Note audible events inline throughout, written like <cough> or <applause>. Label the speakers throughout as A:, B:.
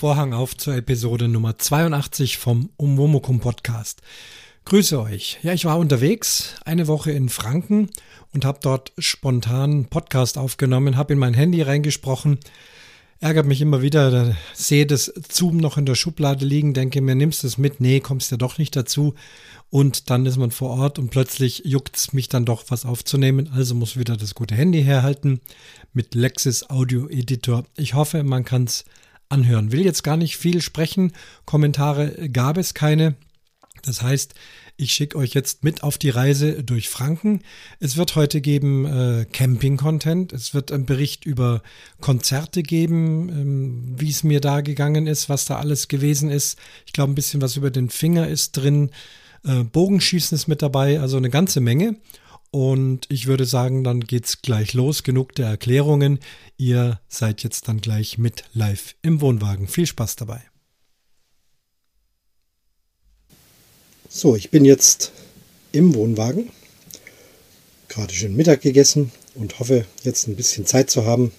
A: Vorhang auf zur Episode Nummer 82 vom Umwomukum Podcast. Grüße euch. Ja, ich war unterwegs, eine Woche in Franken und habe dort spontan einen Podcast aufgenommen, habe in mein Handy reingesprochen. Ärgert mich immer wieder, sehe das Zoom noch in der Schublade liegen, denke mir, nimmst du es mit? Nee, kommst ja doch nicht dazu. Und dann ist man vor Ort und plötzlich juckt es mich dann doch was aufzunehmen. Also muss wieder das gute Handy herhalten mit Lexis Audio Editor. Ich hoffe, man kann es anhören. Will jetzt gar nicht viel sprechen. Kommentare gab es keine. Das heißt, ich schicke euch jetzt mit auf die Reise durch Franken. Es wird heute geben äh, Camping-Content. Es wird einen Bericht über Konzerte geben, ähm, wie es mir da gegangen ist, was da alles gewesen ist. Ich glaube, ein bisschen was über den Finger ist drin. Äh, Bogenschießen ist mit dabei, also eine ganze Menge. Und ich würde sagen, dann geht's gleich los. Genug der Erklärungen. Ihr seid jetzt dann gleich mit live im Wohnwagen. Viel Spaß dabei.
B: So, ich bin jetzt im Wohnwagen. Gerade schön Mittag gegessen und hoffe jetzt ein bisschen Zeit zu haben,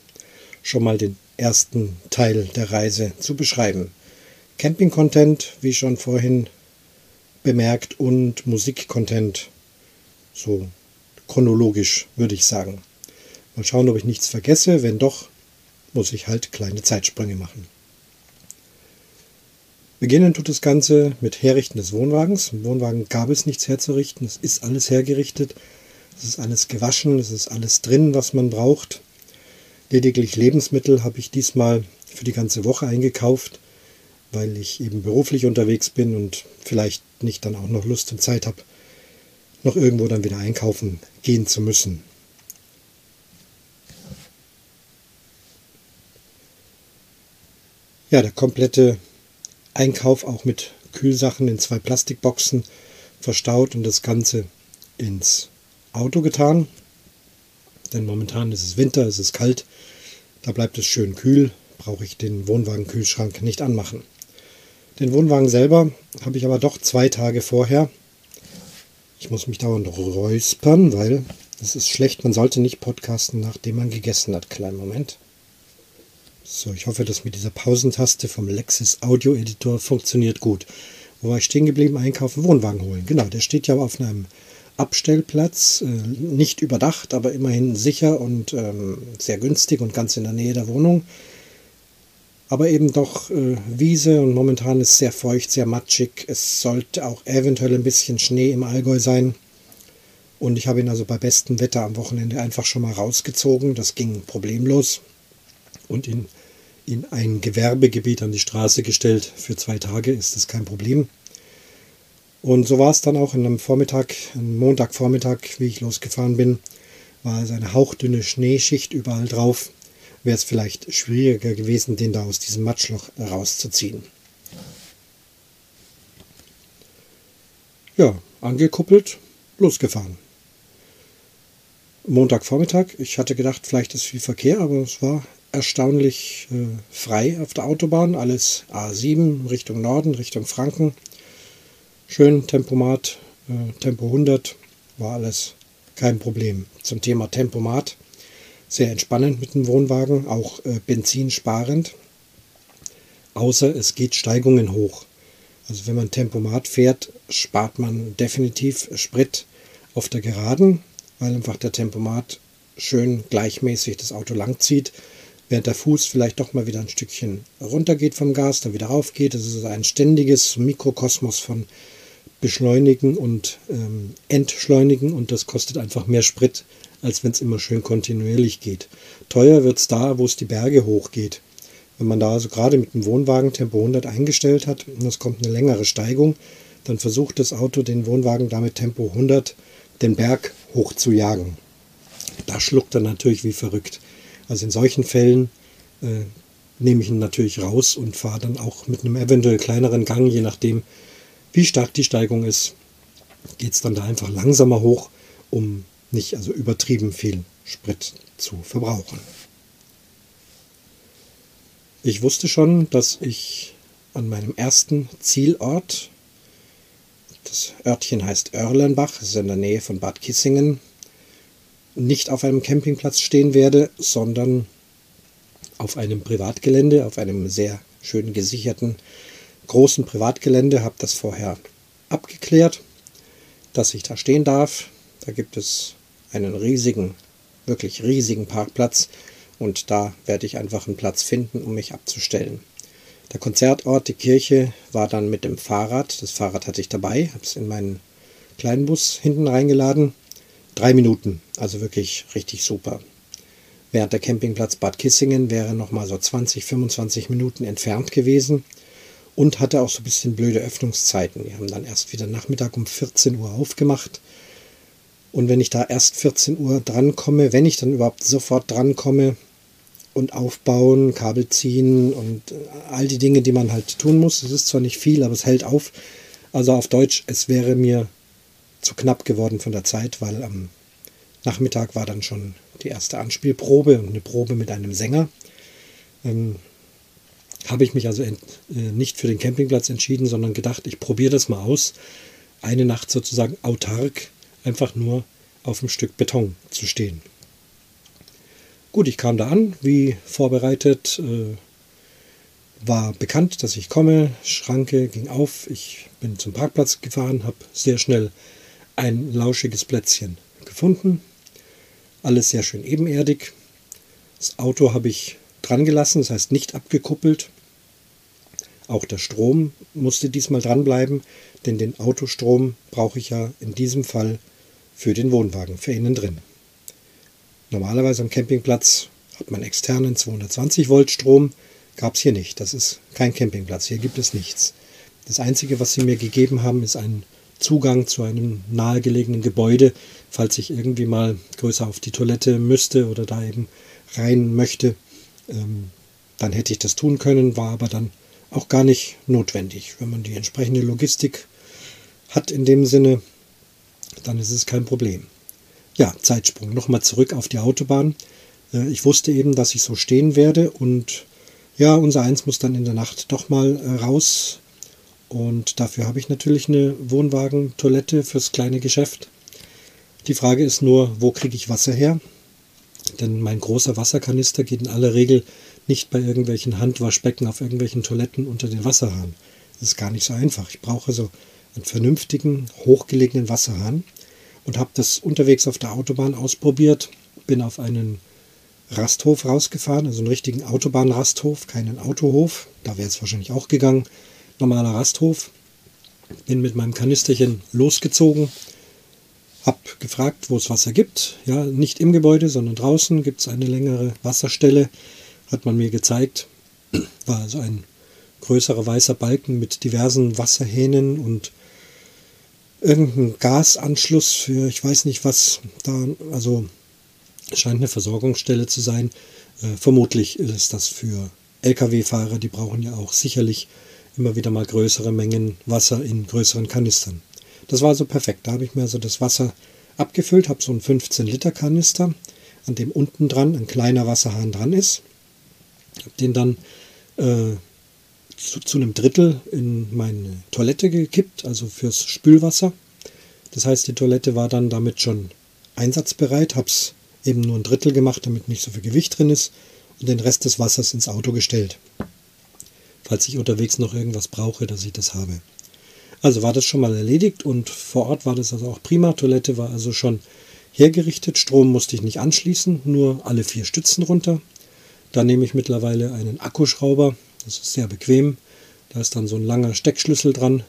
B: schon mal den ersten Teil der Reise zu beschreiben. Camping-Content, wie schon vorhin bemerkt, und Musik-Content. So chronologisch, würde ich sagen. Mal schauen, ob ich nichts vergesse. Wenn doch, muss ich halt kleine Zeitsprünge machen. Beginnen tut das Ganze mit Herrichten des Wohnwagens. Im Wohnwagen gab es nichts herzurichten. Es ist alles hergerichtet. Es ist alles gewaschen. Es ist alles drin, was man braucht. Lediglich Lebensmittel habe ich diesmal für die ganze Woche eingekauft, weil ich eben beruflich unterwegs bin und vielleicht nicht dann auch noch Lust und Zeit habe, noch irgendwo dann wieder einkaufen gehen zu müssen. Ja, der komplette Einkauf auch mit Kühlsachen in zwei Plastikboxen verstaut und das Ganze ins Auto getan. Denn momentan ist es Winter, es ist kalt, da bleibt es schön kühl, brauche ich den Wohnwagenkühlschrank nicht anmachen. Den Wohnwagen selber habe ich aber doch zwei Tage vorher ich muss mich dauernd räuspern, weil es ist schlecht. Man sollte nicht podcasten, nachdem man gegessen hat. Kleinen Moment. So, ich hoffe, dass mit dieser Pausentaste vom Lexis Audio Editor funktioniert gut. Wo war ich stehen geblieben? Einkaufen, Wohnwagen holen. Genau, der steht ja auf einem Abstellplatz, äh, nicht überdacht, aber immerhin sicher und ähm, sehr günstig und ganz in der Nähe der Wohnung aber eben doch äh, Wiese und momentan ist sehr feucht, sehr matschig. Es sollte auch eventuell ein bisschen Schnee im Allgäu sein. Und ich habe ihn also bei bestem Wetter am Wochenende einfach schon mal rausgezogen. Das ging problemlos und in, in ein Gewerbegebiet an die Straße gestellt. Für zwei Tage ist das kein Problem. Und so war es dann auch in einem Vormittag, einem Montagvormittag, wie ich losgefahren bin, war es eine hauchdünne Schneeschicht überall drauf wäre es vielleicht schwieriger gewesen, den da aus diesem Matschloch rauszuziehen. Ja, angekuppelt, losgefahren. Montagvormittag, ich hatte gedacht, vielleicht ist viel Verkehr, aber es war erstaunlich äh, frei auf der Autobahn. Alles A7 Richtung Norden, Richtung Franken. Schön Tempomat, äh, Tempo 100, war alles kein Problem. Zum Thema Tempomat sehr entspannend mit dem Wohnwagen, auch äh, benzinsparend. Außer es geht Steigungen hoch. Also wenn man Tempomat fährt, spart man definitiv Sprit auf der Geraden, weil einfach der Tempomat schön gleichmäßig das Auto langzieht, während der Fuß vielleicht doch mal wieder ein Stückchen runter geht vom Gas, dann wieder rauf geht. Das ist ein ständiges Mikrokosmos von Beschleunigen und ähm, Entschleunigen und das kostet einfach mehr Sprit, als wenn es immer schön kontinuierlich geht. Teuer wird es da, wo es die Berge hochgeht. Wenn man da also gerade mit dem Wohnwagen Tempo 100 eingestellt hat und es kommt eine längere Steigung, dann versucht das Auto den Wohnwagen damit Tempo 100 den Berg hoch zu jagen. Da schluckt er natürlich wie verrückt. Also in solchen Fällen äh, nehme ich ihn natürlich raus und fahre dann auch mit einem eventuell kleineren Gang, je nachdem, wie stark die Steigung ist, geht es dann da einfach langsamer hoch, um nicht also übertrieben viel Sprit zu verbrauchen. Ich wusste schon, dass ich an meinem ersten Zielort, das Örtchen heißt Örlenbach, ist in der Nähe von Bad Kissingen, nicht auf einem Campingplatz stehen werde, sondern auf einem Privatgelände, auf einem sehr schön gesicherten großen Privatgelände, habe das vorher abgeklärt, dass ich da stehen darf. Da gibt es einen riesigen, wirklich riesigen Parkplatz und da werde ich einfach einen Platz finden, um mich abzustellen. Der Konzertort, die Kirche, war dann mit dem Fahrrad. Das Fahrrad hatte ich dabei, habe es in meinen kleinen Bus hinten reingeladen. Drei Minuten, also wirklich richtig super. Während der Campingplatz Bad Kissingen wäre noch mal so 20, 25 Minuten entfernt gewesen und hatte auch so ein bisschen blöde Öffnungszeiten. Die haben dann erst wieder Nachmittag um 14 Uhr aufgemacht. Und wenn ich da erst 14 Uhr drankomme, wenn ich dann überhaupt sofort drankomme und aufbauen, Kabel ziehen und all die Dinge, die man halt tun muss, es ist zwar nicht viel, aber es hält auf. Also auf Deutsch, es wäre mir zu knapp geworden von der Zeit, weil am Nachmittag war dann schon die erste Anspielprobe und eine Probe mit einem Sänger. Ähm, habe ich mich also ent, äh, nicht für den Campingplatz entschieden, sondern gedacht, ich probiere das mal aus, eine Nacht sozusagen autark einfach nur auf einem Stück Beton zu stehen. Gut, ich kam da an, wie vorbereitet, äh, war bekannt, dass ich komme, Schranke ging auf, ich bin zum Parkplatz gefahren, habe sehr schnell ein lauschiges Plätzchen gefunden, alles sehr schön ebenerdig. Das Auto habe ich dran gelassen, das heißt nicht abgekuppelt. Auch der Strom musste diesmal dranbleiben, denn den Autostrom brauche ich ja in diesem Fall für den Wohnwagen, für innen drin. Normalerweise am Campingplatz hat man externen 220 Volt Strom, gab es hier nicht. Das ist kein Campingplatz, hier gibt es nichts. Das Einzige, was sie mir gegeben haben, ist ein Zugang zu einem nahegelegenen Gebäude, falls ich irgendwie mal größer auf die Toilette müsste oder da eben rein möchte. Ähm, dann hätte ich das tun können, war aber dann auch gar nicht notwendig. Wenn man die entsprechende Logistik hat in dem Sinne, dann ist es kein Problem. Ja, Zeitsprung. Nochmal zurück auf die Autobahn. Äh, ich wusste eben, dass ich so stehen werde und ja, unser Eins muss dann in der Nacht doch mal äh, raus. Und dafür habe ich natürlich eine Wohnwagen-Toilette fürs kleine Geschäft. Die Frage ist nur, wo kriege ich Wasser her? Denn mein großer Wasserkanister geht in aller Regel nicht bei irgendwelchen Handwaschbecken auf irgendwelchen Toiletten unter den Wasserhahn. Das ist gar nicht so einfach. Ich brauche so einen vernünftigen, hochgelegenen Wasserhahn und habe das unterwegs auf der Autobahn ausprobiert. Bin auf einen Rasthof rausgefahren, also einen richtigen Autobahnrasthof, keinen Autohof. Da wäre es wahrscheinlich auch gegangen. Normaler Rasthof. Bin mit meinem Kanisterchen losgezogen, habe gefragt, wo es Wasser gibt. Ja, nicht im Gebäude, sondern draußen gibt es eine längere Wasserstelle. Hat man mir gezeigt. War also ein größerer weißer Balken mit diversen Wasserhähnen und irgendein Gasanschluss für, ich weiß nicht was, da, also scheint eine Versorgungsstelle zu sein. Äh, vermutlich ist das für Lkw-Fahrer, die brauchen ja auch sicherlich immer wieder mal größere Mengen Wasser in größeren Kanistern. Das war also perfekt. Da habe ich mir also das Wasser abgefüllt, habe so einen 15-Liter-Kanister, an dem unten dran ein kleiner Wasserhahn dran ist. Habe den dann äh, zu, zu einem Drittel in meine Toilette gekippt, also fürs Spülwasser. Das heißt, die Toilette war dann damit schon einsatzbereit, habe es eben nur ein Drittel gemacht, damit nicht so viel Gewicht drin ist und den Rest des Wassers ins Auto gestellt. Falls ich unterwegs noch irgendwas brauche, dass ich das habe. Also war das schon mal erledigt und vor Ort war das also auch prima. Toilette war also schon hergerichtet. Strom musste ich nicht anschließen, nur alle vier Stützen runter. Da nehme ich mittlerweile einen Akkuschrauber, das ist sehr bequem. Da ist dann so ein langer Steckschlüssel dran.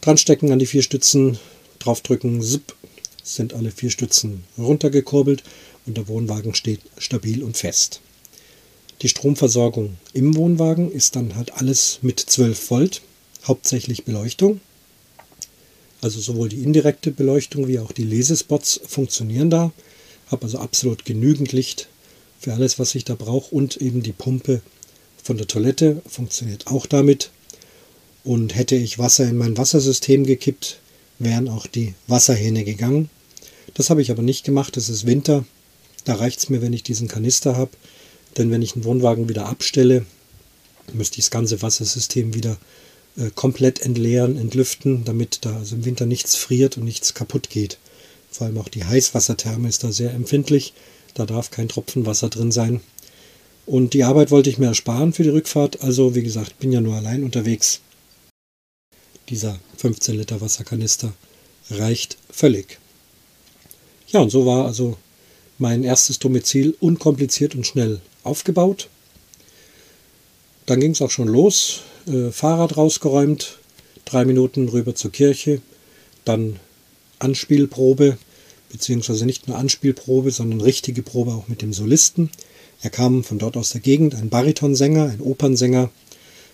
B: Dran stecken an die vier Stützen, draufdrücken, zip, sind alle vier Stützen runtergekurbelt und der Wohnwagen steht stabil und fest. Die Stromversorgung im Wohnwagen ist dann halt alles mit 12 Volt, hauptsächlich Beleuchtung. Also sowohl die indirekte Beleuchtung wie auch die Lesespots funktionieren da. Habe also absolut genügend Licht für alles, was ich da brauche und eben die Pumpe von der Toilette funktioniert auch damit. Und hätte ich Wasser in mein Wassersystem gekippt, wären auch die Wasserhähne gegangen. Das habe ich aber nicht gemacht. Es ist Winter. Da reicht es mir, wenn ich diesen Kanister habe. Denn wenn ich einen Wohnwagen wieder abstelle, müsste ich das ganze Wassersystem wieder äh, komplett entleeren, entlüften, damit da also im Winter nichts friert und nichts kaputt geht. Vor allem auch die Heißwassertherme ist da sehr empfindlich. Da darf kein Tropfen Wasser drin sein. Und die Arbeit wollte ich mir ersparen für die Rückfahrt. Also wie gesagt, bin ja nur allein unterwegs. Dieser 15 Liter Wasserkanister reicht völlig. Ja, und so war also mein erstes Domizil unkompliziert und schnell aufgebaut. Dann ging es auch schon los. Äh, Fahrrad rausgeräumt, drei Minuten rüber zur Kirche, dann Anspielprobe, beziehungsweise nicht nur Anspielprobe, sondern richtige Probe auch mit dem Solisten. Er kam von dort aus der Gegend, ein Baritonsänger, ein Opernsänger,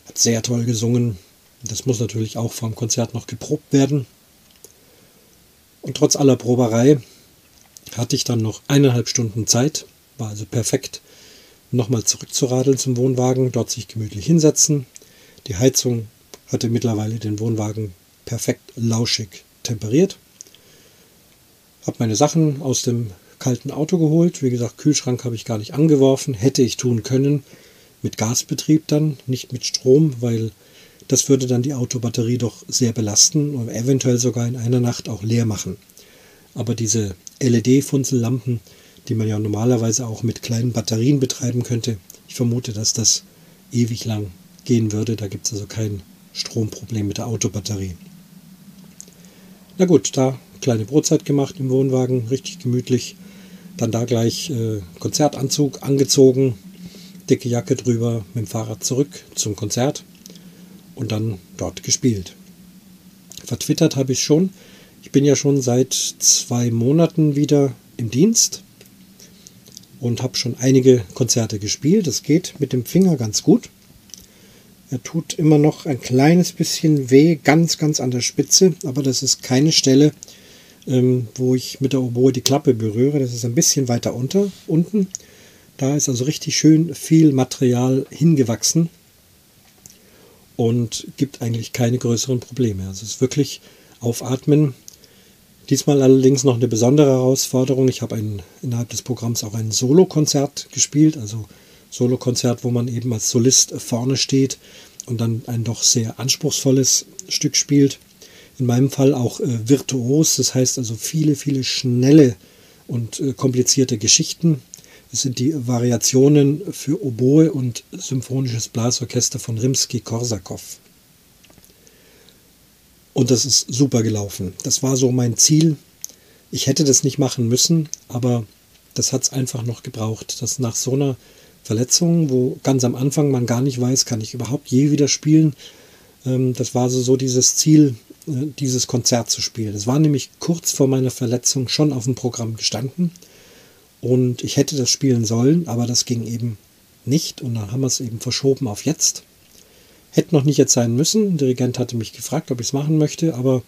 B: hat sehr toll gesungen. Das muss natürlich auch vor dem Konzert noch geprobt werden. Und trotz aller Proberei hatte ich dann noch eineinhalb Stunden Zeit, war also perfekt, nochmal zurückzuradeln zum Wohnwagen, dort sich gemütlich hinsetzen. Die Heizung hatte mittlerweile den Wohnwagen perfekt lauschig temperiert. Habe meine Sachen aus dem kalten Auto geholt. Wie gesagt, Kühlschrank habe ich gar nicht angeworfen. Hätte ich tun können. Mit Gasbetrieb dann, nicht mit Strom, weil das würde dann die Autobatterie doch sehr belasten und eventuell sogar in einer Nacht auch leer machen. Aber diese LED-Funzellampen, die man ja normalerweise auch mit kleinen Batterien betreiben könnte, ich vermute, dass das ewig lang gehen würde. Da gibt es also kein Stromproblem mit der Autobatterie. Na gut, da kleine Brotzeit gemacht im Wohnwagen, richtig gemütlich. Dann da gleich äh, Konzertanzug angezogen, dicke Jacke drüber, mit dem Fahrrad zurück zum Konzert und dann dort gespielt. Vertwittert habe ich schon. Ich bin ja schon seit zwei Monaten wieder im Dienst und habe schon einige Konzerte gespielt. Das geht mit dem Finger ganz gut. Er tut immer noch ein kleines bisschen weh, ganz, ganz an der Spitze, aber das ist keine Stelle, ähm, wo ich mit der Oboe die Klappe berühre. Das ist ein bisschen weiter unter, unten. Da ist also richtig schön viel Material hingewachsen und gibt eigentlich keine größeren Probleme. Also es ist wirklich aufatmen. Diesmal allerdings noch eine besondere Herausforderung. Ich habe ein, innerhalb des Programms auch ein Solokonzert gespielt, also Solokonzert, wo man eben als Solist vorne steht und dann ein doch sehr anspruchsvolles Stück spielt. In meinem Fall auch äh, virtuos, das heißt also viele, viele schnelle und äh, komplizierte Geschichten. Es sind die Variationen für Oboe und Symphonisches Blasorchester von Rimsky-Korsakow. Und das ist super gelaufen. Das war so mein Ziel. Ich hätte das nicht machen müssen, aber das hat es einfach noch gebraucht, dass nach so einer Verletzungen, wo ganz am Anfang man gar nicht weiß, kann ich überhaupt je wieder spielen. Ähm, das war so, so dieses Ziel, dieses Konzert zu spielen. Es war nämlich kurz vor meiner Verletzung schon auf dem Programm gestanden und ich hätte das spielen sollen, aber das ging eben nicht und dann haben wir es eben verschoben auf jetzt. Hätte noch nicht jetzt sein müssen. Der Dirigent hatte mich gefragt, ob ich es machen möchte, aber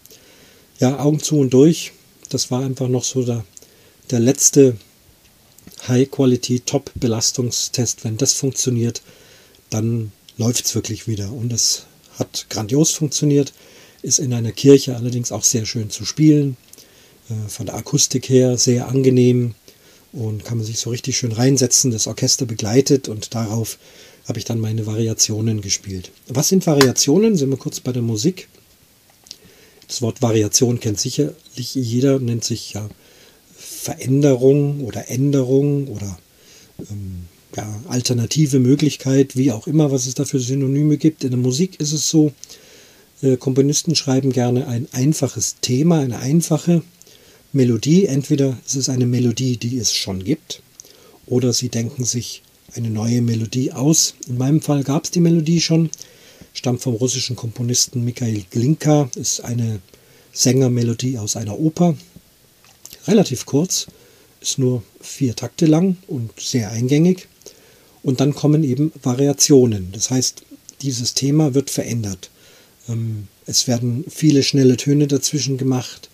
B: ja, Augen zu und durch. Das war einfach noch so der, der letzte High-Quality, Top-Belastungstest, wenn das funktioniert, dann läuft es wirklich wieder. Und es hat grandios funktioniert, ist in einer Kirche allerdings auch sehr schön zu spielen. Äh, von der Akustik her sehr angenehm und kann man sich so richtig schön reinsetzen. Das Orchester begleitet und darauf habe ich dann meine Variationen gespielt. Was sind Variationen? Sind wir kurz bei der Musik. Das Wort Variation kennt sicherlich jeder, nennt sich ja Veränderung oder Änderung oder ähm, ja, alternative Möglichkeit, wie auch immer, was es da für Synonyme gibt. In der Musik ist es so, Komponisten schreiben gerne ein einfaches Thema, eine einfache Melodie. Entweder ist es eine Melodie, die es schon gibt, oder sie denken sich eine neue Melodie aus. In meinem Fall gab es die Melodie schon, stammt vom russischen Komponisten Mikhail Glinka, ist eine Sängermelodie aus einer Oper, relativ kurz, ist nur vier Takte lang und sehr eingängig. Und dann kommen eben Variationen. Das heißt, dieses Thema wird verändert. Ähm, es werden viele schnelle Töne dazwischen gemacht.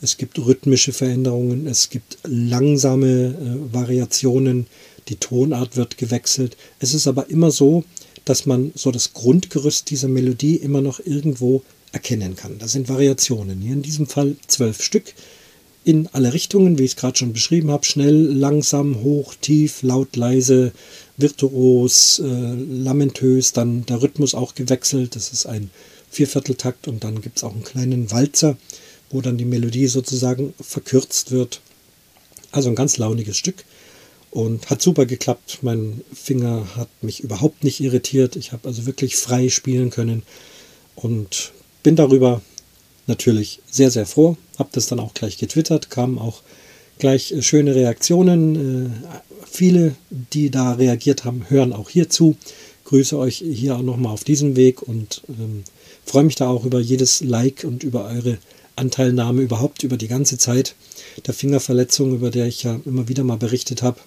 B: Es gibt rhythmische Veränderungen. Es gibt langsame äh, Variationen. Die Tonart wird gewechselt. Es ist aber immer so, dass man so das Grundgerüst dieser Melodie immer noch irgendwo erkennen kann. Das sind Variationen. Hier in diesem Fall zwölf Stück in alle Richtungen, wie ich es gerade schon beschrieben habe. Schnell, langsam, hoch, tief, laut, leise, virtuos, äh, lamentös. Dann der Rhythmus auch gewechselt. Das ist ein Viervierteltakt und dann gibt es auch einen kleinen Walzer, wo dann die Melodie sozusagen verkürzt wird. Also ein ganz launiges Stück. und hat super geklappt. Mein Finger hat mich überhaupt nicht irritiert. Ich habe also wirklich frei spielen können und bin darüber natürlich sehr, sehr froh. Habe das dann auch gleich getwittert, kamen auch gleich äh, schöne Reaktionen. Äh, viele, die da reagiert haben, hören auch hierzu. Grüße euch hier auch nochmal auf diesem Weg und ähm, freue mich da auch über jedes Like und über eure Anteilnahme überhaupt über die ganze Zeit der Fingerverletzung, über der ich ja immer wieder mal berichtet habe,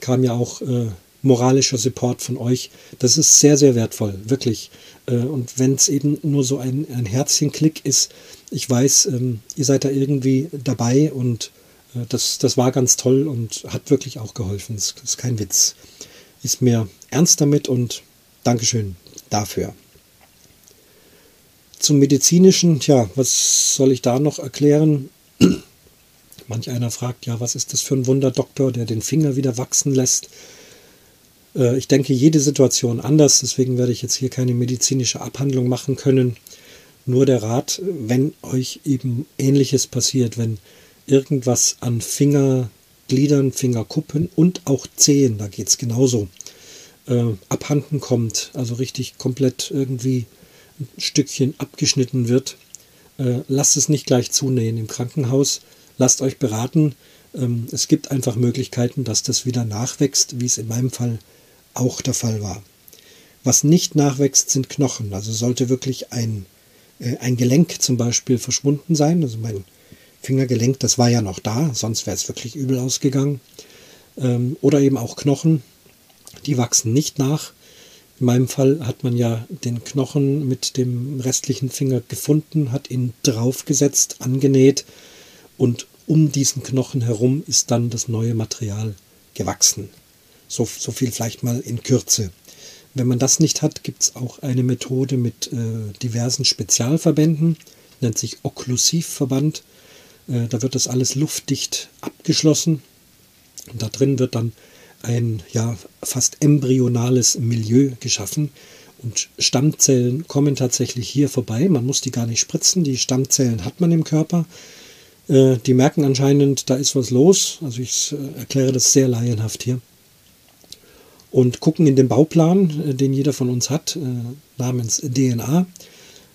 B: kam ja auch äh, moralischer Support von euch. Das ist sehr, sehr wertvoll, wirklich. Äh, und wenn es eben nur so ein, ein Herzchenklick ist, ich weiß, ähm, ihr seid da irgendwie dabei und äh, das, das war ganz toll und hat wirklich auch geholfen. Das ist kein Witz. Ist mir ernst damit und Dankeschön dafür. Zum medizinischen, tja, was soll ich da noch erklären? <clears throat> Manch einer fragt, ja, was ist das für ein Wunderdoktor, der den Finger wieder wachsen lässt? Äh, ich denke, jede Situation anders, deswegen werde ich jetzt hier keine medizinische Abhandlung machen können. Nur der Rat, wenn euch eben Ähnliches passiert, wenn irgendwas an Fingergliedern, Fingerkuppen und auch Zehen, da geht es genauso, äh, abhanden kommt, also richtig komplett irgendwie Stückchen abgeschnitten wird, äh, lasst es nicht gleich zunähen im Krankenhaus lasst euch beraten. Ähm, es gibt einfach Möglichkeiten, dass das wieder nachwächst, wie es in meinem Fall auch der Fall war. Was nicht nachwächst, sind Knochen. Also sollte wirklich ein, äh, ein Gelenk zum Beispiel verschwunden sein. Also mein Fingergelenk, das war ja noch da, sonst wäre es wirklich übel ausgegangen. Ähm, oder eben auch Knochen, die wachsen nicht nach. In meinem Fall hat man ja den Knochen mit dem restlichen Finger gefunden, hat ihn draufgesetzt, angenäht und um diesen Knochen herum ist dann das neue Material gewachsen. So, so viel vielleicht mal in Kürze. Wenn man das nicht hat, gibt es auch eine Methode mit äh, diversen Spezialverbänden, nennt sich Okklusivverband. Äh, da wird das alles luftdicht abgeschlossen. Und da drin wird dann ein ja, fast embryonales Milieu geschaffen. Und Stammzellen kommen tatsächlich hier vorbei. Man muss die gar nicht spritzen. Die Stammzellen hat man im Körper. Äh, die merken anscheinend, da ist was los. Also ich äh, erkläre das sehr laienhaft hier. Und gucken in den Bauplan, äh, den jeder von uns hat, namens DNA,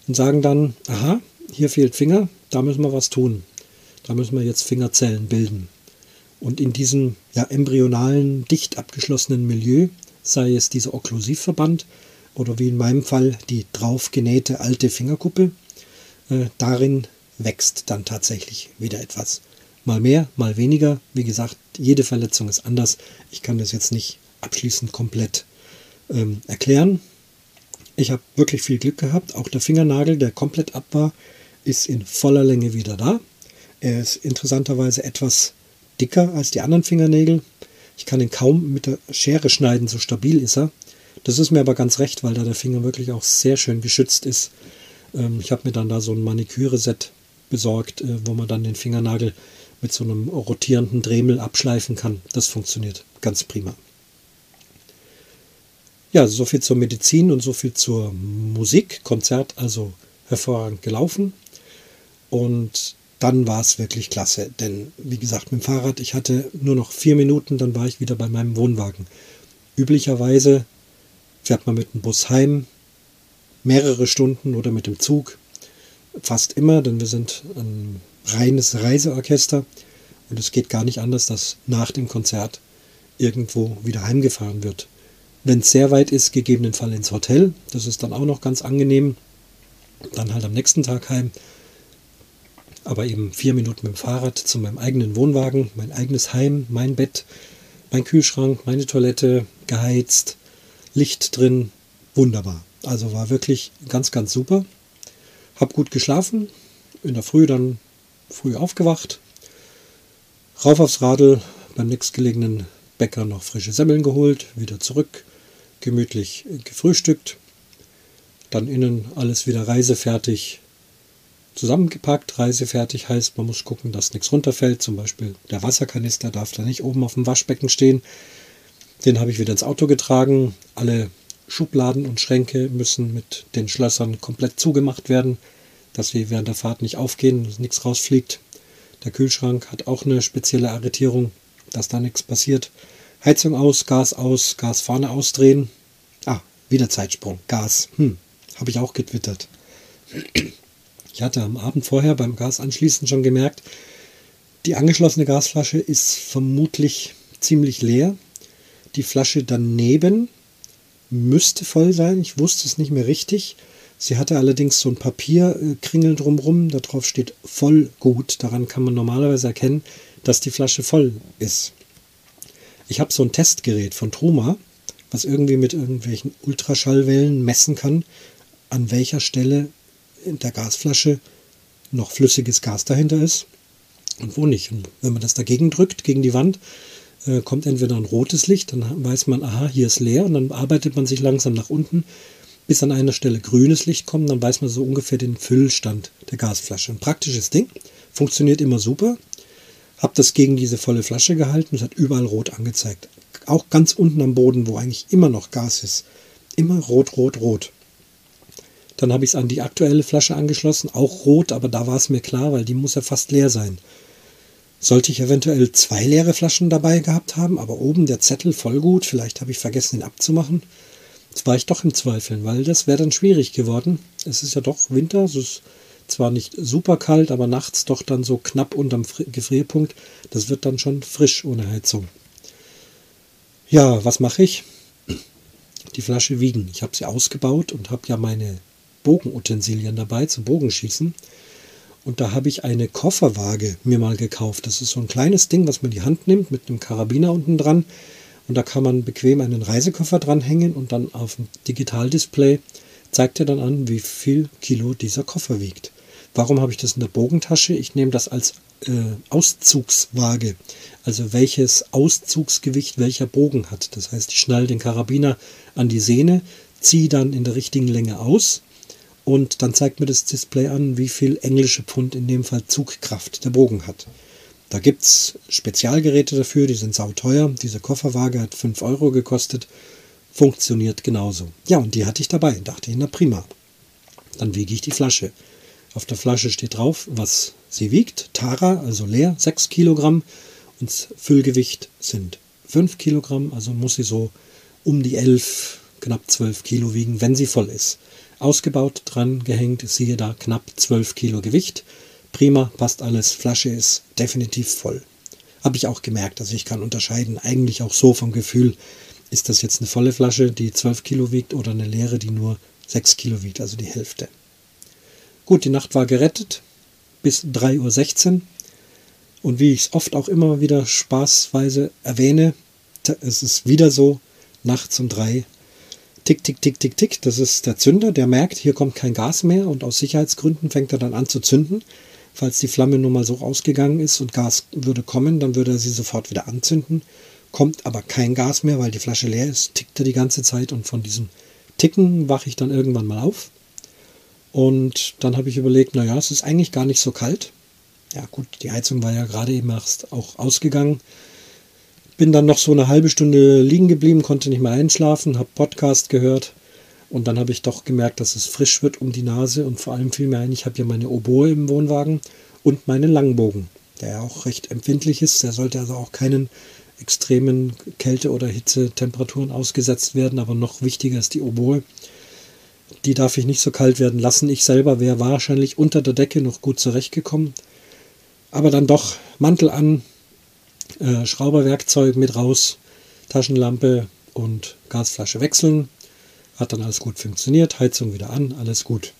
B: und sagen dann, aha, hier fehlt Finger, da müssen wir was tun. Da müssen wir jetzt Fingerzellen bilden. Und in diesem ja, embryonalen, dicht abgeschlossenen Milieu, sei es dieser Okklusivverband oder wie in meinem Fall die draufgenähte alte Fingerkuppe, äh, darin wächst dann tatsächlich wieder etwas. Mal mehr, mal weniger. Wie gesagt, jede Verletzung ist anders. Ich kann das jetzt nicht abschließend komplett ähm, erklären. Ich habe wirklich viel Glück gehabt. Auch der Fingernagel, der komplett ab war, ist in voller Länge wieder da. Er ist interessanterweise etwas dicker als die anderen Fingernägel. Ich kann ihn kaum mit der Schere schneiden, so stabil ist er. Das ist mir aber ganz recht, weil da der Finger wirklich auch sehr schön geschützt ist. Ähm, ich habe mir dann da so ein Maniküre-Set besorgt, äh, wo man dann den Fingernagel mit so einem rotierenden Dremel abschleifen kann. Das funktioniert ganz prima. Ja, so viel zur Medizin und so viel zur Musik. Konzert also hervorragend gelaufen. Und dann war es wirklich klasse. Denn wie gesagt, mit dem Fahrrad, ich hatte nur noch vier Minuten, dann war ich wieder bei meinem Wohnwagen. Üblicherweise fährt man mit dem Bus heim, mehrere Stunden oder mit dem Zug fast immer, denn wir sind ein reines Reiseorchester und es geht gar nicht anders, dass nach dem Konzert irgendwo wieder heimgefahren wird. Wenn es sehr weit ist, gegebenenfalls ins Hotel. Das ist dann auch noch ganz angenehm. Dann halt am nächsten Tag heim. Aber eben vier Minuten mit dem Fahrrad zu meinem eigenen Wohnwagen, mein eigenes Heim, mein Bett, mein Kühlschrank, meine Toilette, geheizt, Licht drin. Wunderbar. Also war wirklich ganz, ganz super. Hab gut geschlafen, in der Früh dann früh aufgewacht, rauf aufs Radl, beim nächstgelegenen Bäcker noch frische Semmeln geholt, wieder zurück, gemütlich gefrühstückt, dann innen alles wieder reisefertig zusammengepackt. Reisefertig heißt, man muss gucken, dass nichts runterfällt. Zum Beispiel der Wasserkanister darf da nicht oben auf dem Waschbecken stehen. Den habe ich wieder ins Auto getragen. Alle Schubladen und Schränke müssen mit den Schlössern komplett zugemacht werden, dass sie während der Fahrt nicht aufgehen, dass nichts rausfliegt. Der Kühlschrank hat auch eine spezielle Arretierung, dass da nichts passiert. Heizung aus, Gas aus, Gas vorne ausdrehen. Ah, wieder Zeitsprung. Gas. Hm, habe ich auch getwittert. Ich hatte am Abend vorher beim Gas anschließen schon gemerkt, die angeschlossene Gasflasche ist vermutlich ziemlich leer. Die Flasche daneben müsste voll sein. Ich wusste es nicht mehr richtig. Sie hatte allerdings so ein Papierkringel drumrum. Darauf steht voll gut. Daran kann man normalerweise erkennen, dass die Flasche voll ist. Ich habe so ein Testgerät von Truma, was irgendwie mit irgendwelchen Ultraschallwellen messen kann, an welcher Stelle in der Gasflasche noch flüssiges Gas dahinter ist und wo nicht. Und wenn man das dagegen drückt, gegen die Wand, äh, kommt entweder ein rotes Licht, dann weiß man, aha, hier ist leer und dann arbeitet man sich langsam nach unten, bis an einer Stelle grünes Licht kommt, dann weiß man so ungefähr den Füllstand der Gasflasche. Ein praktisches Ding, funktioniert immer super. Hab das gegen diese volle Flasche gehalten, es hat überall rot angezeigt. Auch ganz unten am Boden, wo eigentlich immer noch Gas ist. Immer rot, rot, rot. Dann habe ich es an die aktuelle Flasche angeschlossen, auch rot, aber da war es mir klar, weil die muss ja fast leer sein. Sollte ich eventuell zwei leere Flaschen dabei gehabt haben, aber oben der Zettel voll gut, vielleicht habe ich vergessen, ihn abzumachen. Jetzt war ich doch im Zweifeln, weil das wäre dann schwierig geworden. Es ist ja doch Winter, es ist zwar nicht super kalt, aber nachts doch dann so knapp unterm Gefrierpunkt. Das wird dann schon frisch ohne Heizung. Ja, was mache ich? Die Flasche wiegen. Ich habe sie ausgebaut und habe ja meine Bogenutensilien dabei zum Bogenschießen. Und da habe ich eine Kofferwaage mir mal gekauft. Das ist so ein kleines Ding, was man in die Hand nimmt mit einem Karabiner unten dran. Und da kann man bequem einen Reisekoffer dranhängen und dann auf dem Digitaldisplay zeigt er dann an, wie viel Kilo dieser Koffer wiegt. Warum habe ich das in der Bogentasche? Ich nehme das als äh, Auszugswaage. Also welches Auszugsgewicht welcher Bogen hat. Das heißt, ich schnalle den Karabiner an die Sehne, ziehe dann in der richtigen Länge aus und dann zeigt mir das Display an, wie viel englische Pfund in dem Fall Zugkraft der Bogen hat. Da gibt es Spezialgeräte dafür, die sind sauteuer. Diese Kofferwaage hat 5 Euro gekostet, funktioniert genauso. Ja, und die hatte ich dabei, dachte ich, na prima. Dann wiege ich die Flasche. Auf der Flasche steht drauf, was sie wiegt. Tara, also leer, 6 Kilogramm. Und das Füllgewicht sind 5 Kilogramm. Also muss sie so um die 11, knapp 12 Kilo wiegen, wenn sie voll ist. Ausgebaut, dran gehängt, siehe da, knapp 12 Kilo Gewicht. Prima, passt alles. Flasche ist definitiv voll. Habe ich auch gemerkt. Also ich kann unterscheiden, eigentlich auch so vom Gefühl, ist das jetzt eine volle Flasche, die 12 Kilo wiegt oder eine leere, die nur 6 Kilo wiegt, also die Hälfte. Gut, die Nacht war gerettet bis 3.16 Uhr. Und wie ich es oft auch immer wieder spaßweise erwähne, es ist wieder so, nachts um drei, tick, tick, tick, tick, tick, das ist der Zünder, der merkt, hier kommt kein Gas mehr und aus Sicherheitsgründen fängt er dann an zu zünden. Falls die Flamme nun mal so ausgegangen ist und Gas würde kommen, dann würde er sie sofort wieder anzünden. Kommt aber kein Gas mehr, weil die Flasche leer ist, tickt er die ganze Zeit und von diesem Ticken wache ich dann irgendwann mal auf und dann habe ich überlegt, naja, es ist eigentlich gar nicht so kalt. Ja gut, die Heizung war ja gerade eben erst auch ausgegangen. Bin dann noch so eine halbe Stunde liegen geblieben, konnte nicht mehr einschlafen, habe Podcast gehört. Und dann habe ich doch gemerkt, dass es frisch wird um die Nase. Und vor allem fiel mir ein, ich habe ja meine Oboe im Wohnwagen und meinen Langbogen, der ja auch recht empfindlich ist. Der sollte also auch keinen extremen Kälte- oder Hitzetemperaturen ausgesetzt werden. Aber noch wichtiger ist die Oboe die darf ich nicht so kalt werden lassen. Ich selber wäre wahrscheinlich unter der Decke noch gut zurechtgekommen. Aber dann doch Mantel an, äh, Schrauberwerkzeug mit raus, Taschenlampe und Gasflasche wechseln. Hat dann alles gut funktioniert, Heizung wieder an, alles gut.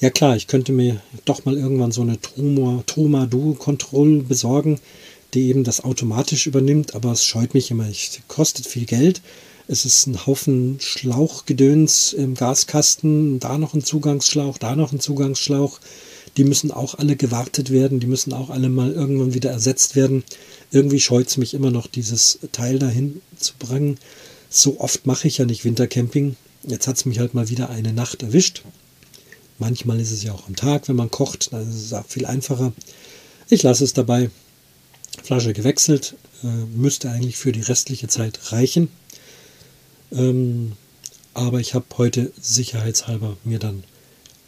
B: Ja klar, ich könnte mir doch mal irgendwann so eine Truma, Duo Control besorgen, die eben das automatisch übernimmt, aber es scheut mich immer. Es kostet viel Geld es ist ein Haufen Schlauchgedöns im Gaskasten, da noch ein Zugangsschlauch, da noch ein Zugangsschlauch. Die müssen auch alle gewartet werden, die müssen auch alle mal irgendwann wieder ersetzt werden. Irgendwie scheut es mich immer noch, dieses Teil dahin zu bringen. So oft mache ich ja nicht Wintercamping. Jetzt hat es mich halt mal wieder eine Nacht erwischt. Manchmal ist es ja auch am Tag, wenn man kocht, dann ist es auch viel einfacher. Ich lasse es dabei. Flasche gewechselt, äh, müsste eigentlich für die restliche Zeit reichen. Ähm, aber ich habe heute sicherheitshalber mir dann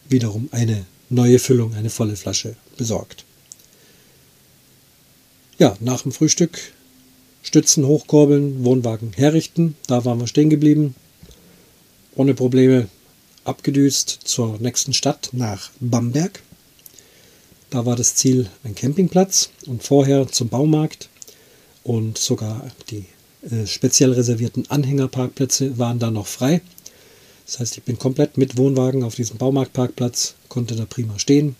B: wiederum eine neue Füllung, eine volle Flasche besorgt. Ja, nach dem Frühstück Stützen hochkurbeln, Wohnwagen herrichten. Da waren wir stehen geblieben. Ohne Probleme abgedüst zur nächsten Stadt nach Bamberg. Da war das Ziel ein Campingplatz und vorher zum Baumarkt und sogar die äh, speziell reservierten Anhängerparkplätze waren da noch frei. Das heißt, ich bin komplett mit Wohnwagen auf diesem Baumarktparkplatz, konnte da prima stehen,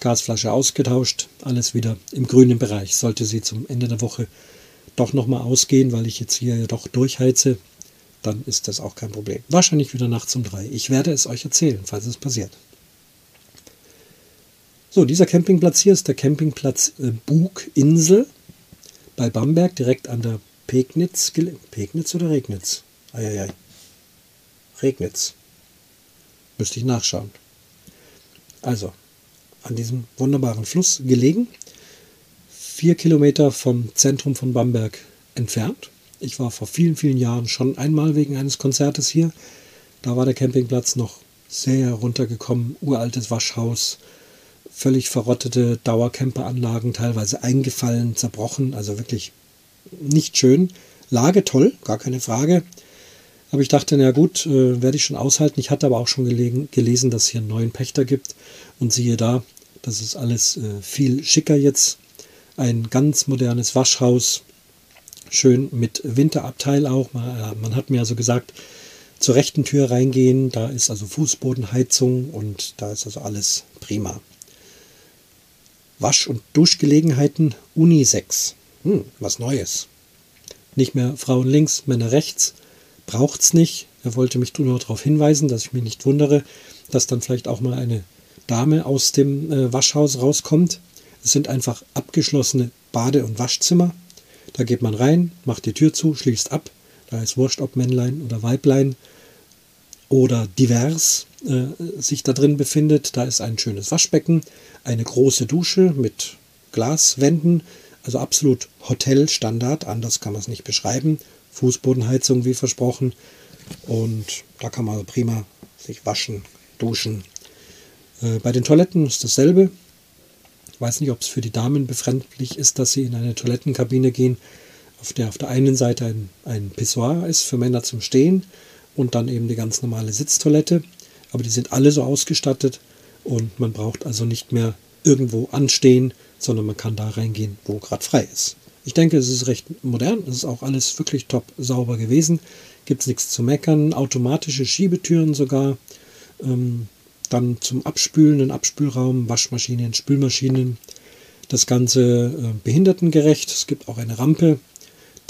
B: Gasflasche ausgetauscht, alles wieder im grünen Bereich. Sollte sie zum Ende der Woche doch nochmal ausgehen, weil ich jetzt hier ja doch durchheize, dann ist das auch kein Problem. Wahrscheinlich wieder nachts um drei. Ich werde es euch erzählen, falls es passiert. So, dieser Campingplatz hier ist der Campingplatz äh, Buginsel bei Bamberg, direkt an der Pegnitz. Pegnitz oder Regnitz? Eieiei. Regnitz. Müsste ich nachschauen. Also, an diesem wunderbaren Fluss gelegen, vier Kilometer vom Zentrum von Bamberg entfernt. Ich war vor vielen, vielen Jahren schon einmal wegen eines Konzertes hier. Da war der Campingplatz noch sehr runtergekommen, uraltes Waschhaus, völlig verrottete Dauercamperanlagen, teilweise eingefallen, zerbrochen, also wirklich nicht schön. Lage toll, gar keine Frage. Aber ich dachte, na gut, äh, werde ich schon aushalten. Ich hatte aber auch schon gelegen, gelesen, dass es hier einen neuen Pächter gibt. Und siehe da, das ist alles äh, viel schicker jetzt. Ein ganz modernes Waschhaus, schön mit Winterabteil auch. Man, äh, man hat mir also gesagt, zur rechten Tür reingehen, da ist also Fußbodenheizung und da ist also alles prima. Wasch- und Duschgelegenheiten Unisex. Hm, was Neues. Nicht mehr Frauen links, Männer rechts. Braucht's nicht. Er wollte mich nur darauf hinweisen, dass ich mich nicht wundere, dass dann vielleicht auch mal eine Dame aus dem äh, Waschhaus rauskommt. Es sind einfach abgeschlossene Bade- und Waschzimmer. Da geht man rein, macht die Tür zu, schließt ab. Da ist wurscht, ob Männlein oder Weiblein oder divers äh, sich da drin befindet. Da ist ein schönes Waschbecken, eine große Dusche mit Glaswänden, also absolut Hotelstandard, anders kann man es nicht beschreiben. Fußbodenheizung wie versprochen. Und da kann man prima sich waschen, duschen. Äh, bei den Toiletten ist dasselbe. Ich weiß nicht, ob es für die Damen befremdlich ist, dass sie in eine Toilettenkabine gehen, auf der auf der einen Seite ein, ein Pissoir ist für Männer zum Stehen und dann eben die ganz normale Sitztoilette. Aber die sind alle so ausgestattet und man braucht also nicht mehr irgendwo anstehen, sondern man kann da reingehen, wo gerade frei ist. Ich denke, es ist recht modern, es ist auch alles wirklich top sauber gewesen. Gibt es nichts zu meckern. Automatische Schiebetüren sogar. Ähm, dann zum Abspülen, ein Abspülraum, Waschmaschinen, Spülmaschinen. Das Ganze äh, behindertengerecht. Es gibt auch eine Rampe,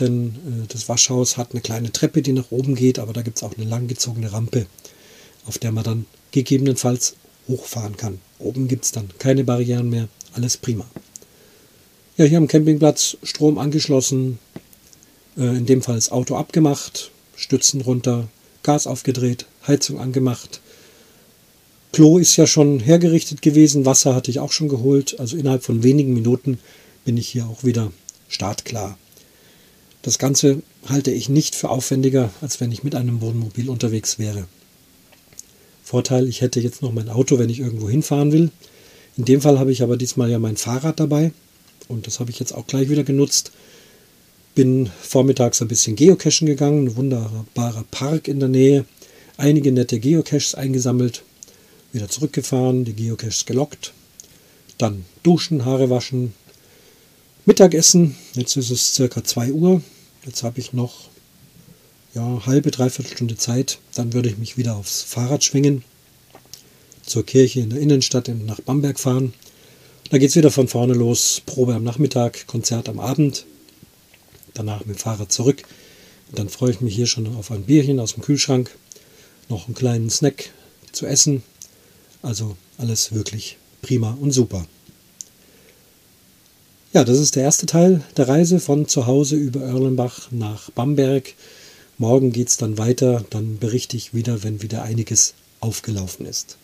B: denn äh, das Waschhaus hat eine kleine Treppe, die nach oben geht, aber da gibt es auch eine langgezogene Rampe, auf der man dann gegebenenfalls hochfahren kann. Oben gibt es dann keine Barrieren mehr, alles prima. Ja, hier am Campingplatz Strom angeschlossen, äh, in dem Fall das Auto abgemacht, Stützen runter, Gas aufgedreht, Heizung angemacht. Klo ist ja schon hergerichtet gewesen, Wasser hatte ich auch schon geholt, also innerhalb von wenigen Minuten bin ich hier auch wieder startklar. Das Ganze halte ich nicht für aufwendiger, als wenn ich mit einem Wohnmobil unterwegs wäre. Vorteil, ich hätte jetzt noch mein Auto, wenn ich irgendwo hinfahren will. In dem Fall habe ich aber diesmal ja mein Fahrrad dabei. Und das habe ich jetzt auch gleich wieder genutzt. Bin vormittags ein bisschen Geocachen gegangen, ein wunderbarer Park in der Nähe. Einige nette Geocaches eingesammelt, wieder zurückgefahren, die Geocaches gelockt. Dann duschen, Haare waschen, Mittagessen. Jetzt ist es circa 2 Uhr. Jetzt habe ich noch ja, halbe, dreiviertel Stunde Zeit. Dann würde ich mich wieder aufs Fahrrad schwingen, zur Kirche in der Innenstadt nach Bamberg fahren da geht es wieder von vorne los. Probe am Nachmittag, Konzert am Abend. Danach mit dem Fahrrad zurück. Und dann freue ich mich hier schon auf ein Bierchen aus dem Kühlschrank. Noch einen kleinen Snack zu essen. Also alles wirklich prima und super. Ja, das ist der erste Teil der Reise von zu Hause über Erlenbach nach Bamberg. Morgen geht es dann weiter. Dann berichte ich wieder, wenn wieder einiges aufgelaufen ist.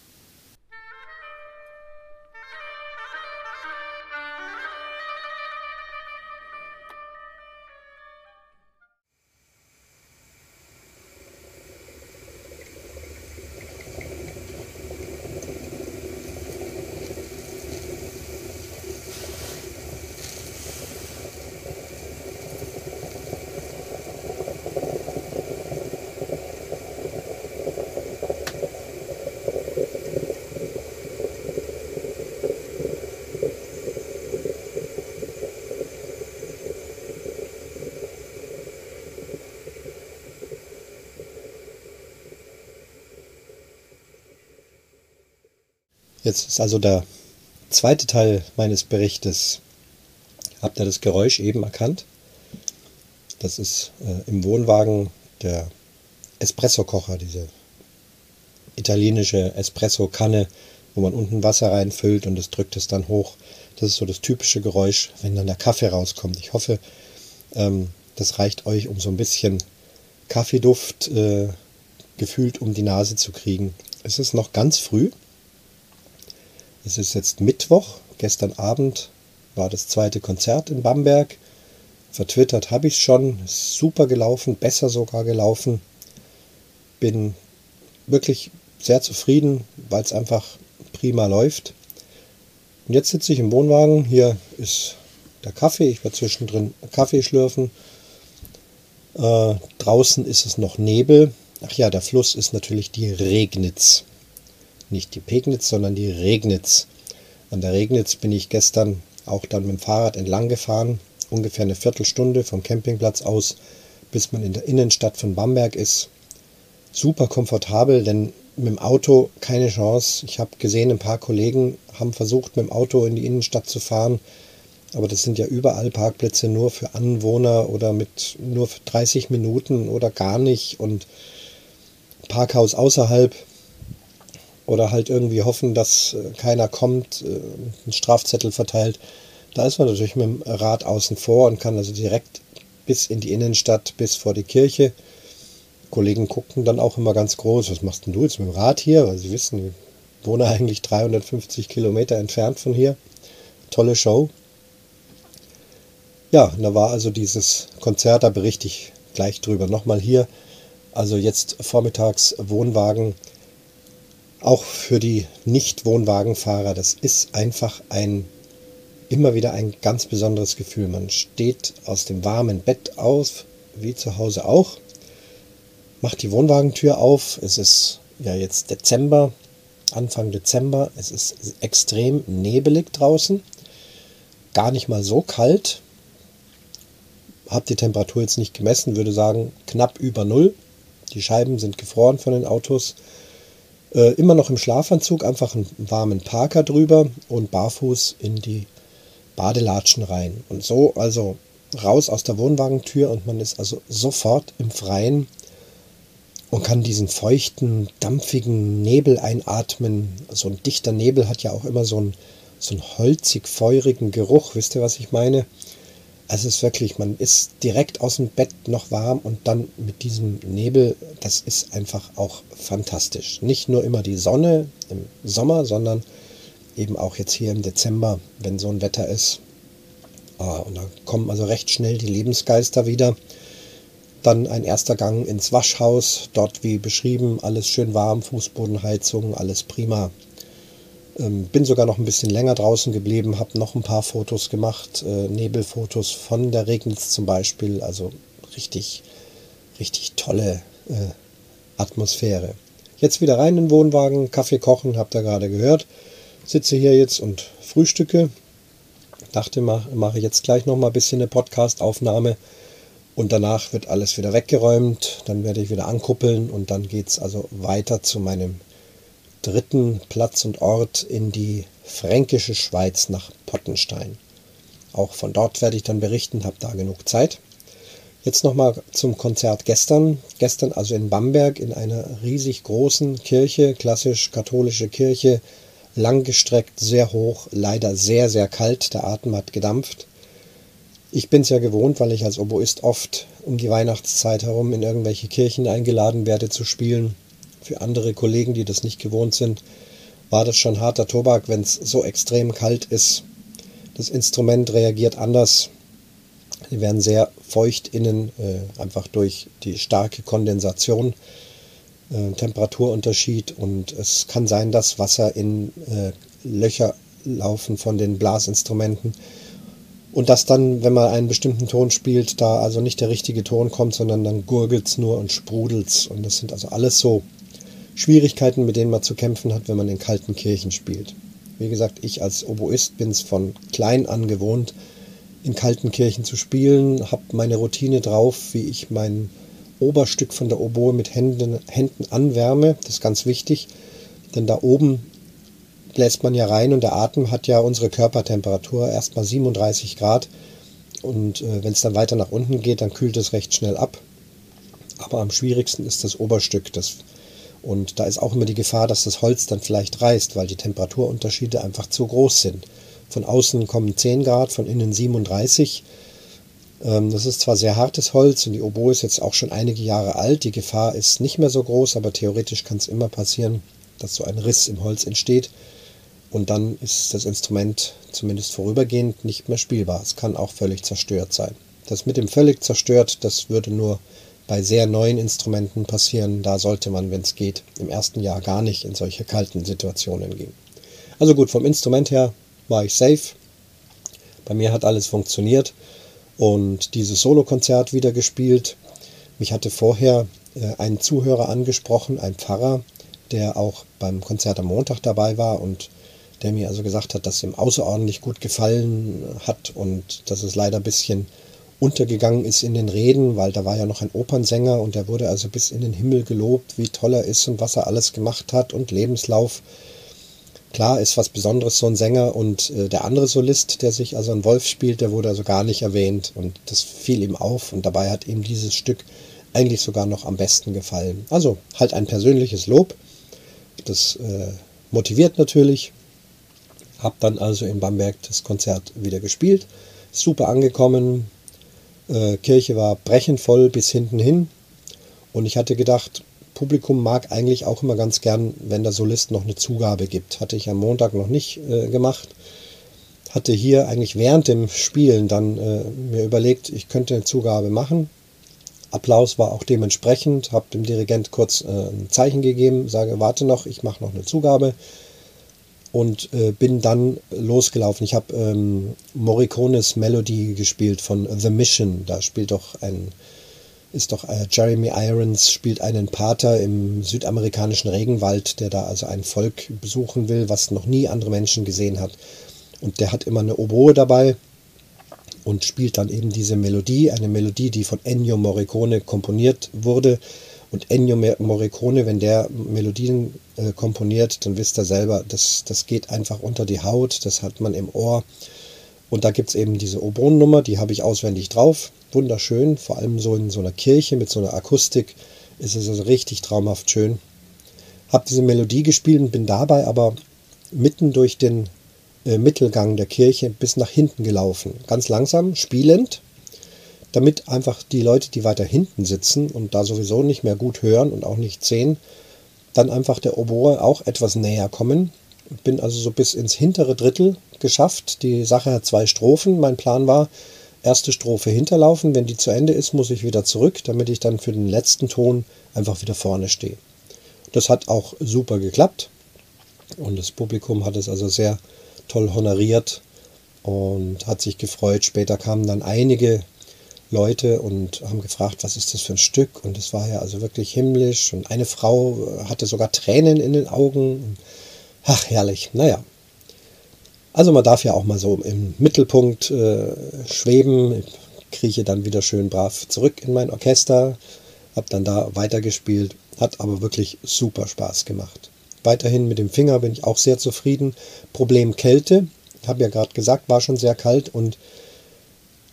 B: Jetzt ist also der zweite Teil meines Berichtes. Habt ihr das Geräusch eben erkannt? Das ist äh, im Wohnwagen der Espresso-Kocher, diese italienische Espresso-Kanne, wo man unten Wasser reinfüllt und es drückt es dann hoch. Das ist so das typische Geräusch, wenn dann der Kaffee rauskommt. Ich hoffe, ähm, das reicht euch, um so ein bisschen Kaffeeduft äh, gefühlt um die Nase zu kriegen. Es ist noch ganz früh. Es ist jetzt Mittwoch. Gestern Abend war das zweite Konzert in Bamberg. Vertwittert habe ich es schon. Super gelaufen, besser sogar gelaufen. Bin wirklich sehr zufrieden, weil es einfach prima läuft. Und jetzt sitze ich im Wohnwagen. Hier ist der Kaffee. Ich werde zwischendrin Kaffee schlürfen. Äh, draußen ist es noch Nebel. Ach ja, der Fluss ist natürlich die Regnitz. Nicht die Pegnitz, sondern die Regnitz. An der Regnitz bin ich gestern auch dann mit dem Fahrrad entlang gefahren. Ungefähr eine Viertelstunde vom Campingplatz aus, bis man in der Innenstadt von Bamberg ist. Super komfortabel, denn mit dem Auto keine Chance. Ich habe gesehen, ein paar Kollegen haben versucht, mit dem Auto in die Innenstadt zu fahren. Aber das sind ja überall Parkplätze nur für Anwohner oder mit nur für 30 Minuten oder gar nicht und Parkhaus außerhalb oder halt irgendwie hoffen, dass äh, keiner kommt, äh, einen Strafzettel verteilt. Da ist man natürlich mit dem Rad außen vor und kann also direkt bis in die Innenstadt, bis vor die Kirche. Kollegen gucken dann auch immer ganz groß, was machst denn du jetzt mit dem Rad hier? Weil sie wissen, ich wohne eigentlich 350 Kilometer entfernt von hier. Tolle Show. Ja, da war also dieses Konzert, da berichte ich gleich drüber. Nochmal hier, also jetzt vormittags Wohnwagen, auch für die Nicht-Wohnwagenfahrer, das ist einfach ein, immer wieder ein ganz besonderes Gefühl. Man steht aus dem warmen Bett auf, wie zu Hause auch, macht die Wohnwagentür auf. Es ist ja jetzt Dezember, Anfang Dezember. Es ist extrem nebelig draußen. Gar nicht mal so kalt habe die Temperatur jetzt nicht gemessen, würde sagen knapp über Null. Die Scheiben sind gefroren von den Autos. Äh, immer noch im Schlafanzug, einfach einen warmen Parker drüber und barfuß in die Badelatschen rein. Und so also raus aus der Wohnwagentür und man ist also sofort im Freien und kann diesen feuchten, dampfigen Nebel einatmen. So ein dichter Nebel hat ja auch immer so einen, so einen holzig-feurigen Geruch. Wisst ihr, was ich meine? Also es ist wirklich, man ist direkt aus dem Bett noch warm und dann mit diesem Nebel, das ist einfach auch fantastisch. Nicht nur immer die Sonne im Sommer, sondern eben auch jetzt hier im Dezember, wenn so ein Wetter ist. Ah, und da kommen also recht schnell die Lebensgeister wieder. Dann ein erster Gang ins Waschhaus, dort wie beschrieben, alles schön warm, Fußbodenheizung, alles prima. Ähm, bin sogar noch ein bisschen länger draußen geblieben, habe noch ein paar Fotos gemacht, äh, Nebelfotos von der Regnitz zum Beispiel. Also richtig, richtig tolle äh, Atmosphäre. Jetzt wieder rein in den Wohnwagen, Kaffee kochen, habt ihr gerade gehört. Sitze hier jetzt und frühstücke. Dachte, mache mach jetzt gleich noch mal ein bisschen eine Podcast-Aufnahme. Und danach wird alles wieder weggeräumt. Dann werde ich wieder ankuppeln und dann geht es also weiter zu meinem dritten Platz und Ort in die fränkische Schweiz nach Pottenstein. Auch von dort werde ich dann berichten, habe da genug Zeit. Jetzt nochmal zum Konzert gestern. Gestern also in Bamberg in einer riesig großen Kirche, klassisch katholische Kirche, langgestreckt, sehr hoch, leider sehr, sehr kalt. Der Atem hat gedampft. Ich bin es ja gewohnt, weil ich als Oboist oft um die Weihnachtszeit herum in irgendwelche Kirchen eingeladen werde zu spielen für andere Kollegen, die das nicht gewohnt sind, war das schon harter Tobak, wenn es so extrem kalt ist. Das Instrument reagiert anders. Sie werden sehr feucht innen, äh, einfach durch die starke Kondensation, äh, Temperaturunterschied und es kann sein, dass Wasser in äh, Löcher laufen von den Blasinstrumenten und dass dann, wenn man einen bestimmten Ton spielt, da also nicht der richtige Ton kommt, sondern dann gurgelt es nur und sprudelt es. Und das sind also alles so Schwierigkeiten, mit denen man zu kämpfen hat, wenn man in kalten Kirchen spielt. Wie gesagt, ich als Oboist bin es von klein an gewohnt, in kalten Kirchen zu spielen, habe meine Routine drauf, wie ich mein Oberstück von der Oboe mit Händen, Händen anwärme. Das ist ganz wichtig, denn da oben bläst man ja rein und der Atem hat ja unsere Körpertemperatur erstmal 37 Grad. Und äh, wenn es dann weiter nach unten geht, dann kühlt es recht schnell ab. Aber am schwierigsten ist das Oberstück. Das, und da ist auch immer die Gefahr, dass das Holz dann vielleicht reißt, weil die Temperaturunterschiede einfach zu groß sind. Von außen kommen 10 Grad, von innen 37. Ähm, das ist zwar sehr hartes Holz und die Oboe ist jetzt auch schon einige Jahre alt. Die Gefahr ist nicht mehr so groß, aber theoretisch kann es immer passieren, dass so ein Riss im Holz entsteht. Und dann ist das Instrument zumindest vorübergehend nicht mehr spielbar. Es kann auch völlig zerstört sein. Das mit dem völlig zerstört, das würde nur bei sehr neuen Instrumenten passieren. Da sollte man, wenn es geht, im ersten Jahr gar nicht in solche kalten Situationen gehen. Also gut, vom Instrument her war ich safe. Bei mir hat alles funktioniert und dieses Solokonzert wieder gespielt. Mich hatte vorher äh, ein Zuhörer angesprochen, ein Pfarrer, der auch beim Konzert am Montag dabei war und der mir also gesagt hat, dass ihm außerordentlich gut gefallen hat und dass es leider ein bisschen untergegangen ist in den Reden, weil da war ja noch ein Opernsänger und der wurde also bis in den Himmel gelobt, wie toll er ist und was er alles gemacht hat und Lebenslauf. Klar ist was Besonderes so ein Sänger und äh, der andere Solist, der sich also ein Wolf spielt, der wurde also gar nicht erwähnt und das fiel ihm auf und dabei hat ihm dieses Stück eigentlich sogar noch am besten gefallen. Also halt ein persönliches Lob. Das äh, motiviert natürlich. Hab dann also in Bamberg das Konzert wieder gespielt. Super angekommen. Äh, Kirche war brechend voll bis hinten hin. Und ich hatte gedacht, Publikum mag eigentlich auch immer ganz gern, wenn der Solist noch eine Zugabe gibt. Hatte ich am Montag noch nicht äh, gemacht. Hatte hier eigentlich während dem Spielen dann äh, mir überlegt, ich könnte eine Zugabe machen. Applaus war auch dementsprechend. Habe dem Dirigent kurz äh, ein Zeichen gegeben, sage, warte noch, ich mache noch eine Zugabe und äh, bin dann losgelaufen. Ich habe ähm, Morricones Melody gespielt von The Mission. Da spielt doch ein ist doch äh, Jeremy Irons spielt einen Pater im südamerikanischen Regenwald, der da also ein Volk besuchen will, was noch nie andere Menschen gesehen hat. Und der hat immer eine Oboe dabei und spielt dann eben diese Melodie, eine Melodie, die von Ennio Morricone komponiert wurde. Und Ennio Morricone, wenn der Melodien äh, komponiert, dann wisst ihr selber, das, das geht einfach unter die Haut, das hat man im Ohr. Und da gibt es eben diese Oboen-Nummer, die habe ich auswendig drauf wunderschön, vor allem so in so einer Kirche mit so einer Akustik ist es also richtig traumhaft schön. Habe diese Melodie gespielt und bin dabei aber mitten durch den äh, Mittelgang der Kirche bis nach hinten gelaufen. Ganz langsam, spielend, damit einfach die Leute, die weiter hinten sitzen und da sowieso nicht mehr gut hören und auch nicht sehen, dann einfach der Oboe auch etwas näher kommen. Bin also so bis ins hintere Drittel geschafft. Die Sache hat zwei Strophen. Mein Plan war, erste Strophe hinterlaufen. Wenn die zu Ende ist, muss ich wieder zurück, damit ich dann für den letzten Ton einfach wieder vorne stehe. Das hat auch super geklappt und das Publikum hat es also sehr toll honoriert und hat sich gefreut. Später kamen dann einige Leute und haben gefragt, was ist das für ein Stück? Und es war ja also wirklich himmlisch und eine Frau hatte sogar Tränen in den Augen. Ach, herrlich. Naja, also man darf ja auch mal so im Mittelpunkt äh, schweben. Ich krieche dann wieder schön brav zurück in mein Orchester, habe dann da weitergespielt, hat aber wirklich super Spaß gemacht. Weiterhin mit dem Finger bin ich auch sehr zufrieden. Problem Kälte, habe ja gerade gesagt, war schon sehr kalt und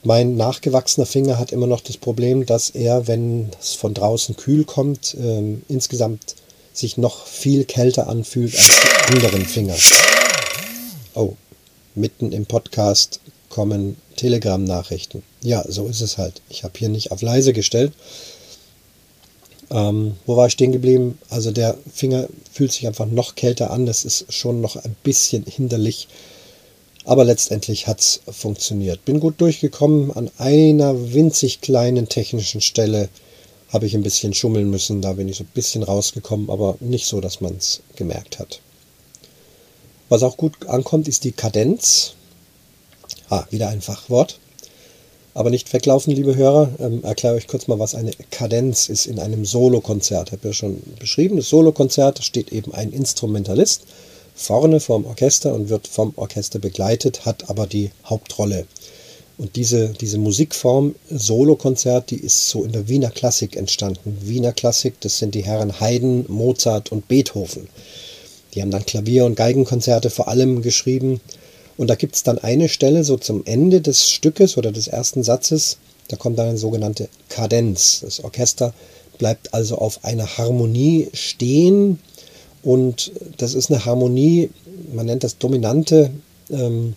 B: mein nachgewachsener Finger hat immer noch das Problem, dass er, wenn es von draußen kühl kommt, äh, insgesamt sich noch viel kälter anfühlt als die anderen Finger. Oh, mitten im Podcast kommen Telegram-Nachrichten. Ja, so ist es halt. Ich habe hier nicht auf leise gestellt. Ähm, wo war ich stehen geblieben? Also der Finger fühlt sich einfach noch kälter an. Das ist schon noch ein bisschen hinderlich. Aber letztendlich hat es funktioniert. Bin gut durchgekommen. An einer winzig kleinen technischen Stelle habe ich ein bisschen schummeln müssen. Da bin ich so ein bisschen rausgekommen, aber nicht so, dass man es gemerkt hat. Was auch gut ankommt, ist die Kadenz. Ah, wieder ein Fachwort. Aber nicht weglaufen, liebe Hörer. Ähm, erkläre euch kurz mal, was eine Kadenz ist in einem Solokonzert. Habe ja schon beschrieben, das Solokonzert steht eben ein Instrumentalist vorne vorm Orchester und wird vom Orchester begleitet, hat aber die Hauptrolle. Und diese, diese Musikform Solokonzert, die ist so in der Wiener Klassik entstanden. Wiener Klassik, das sind die Herren Haydn, Mozart und Beethoven. Die haben dann Klavier- und Geigenkonzerte vor allem geschrieben. Und da gibt es dann eine Stelle so zum Ende des Stückes oder des ersten Satzes, da kommt dann eine sogenannte Kadenz. Das Orchester bleibt also auf einer Harmonie stehen und das ist eine Harmonie, man nennt das Dominante, ähm,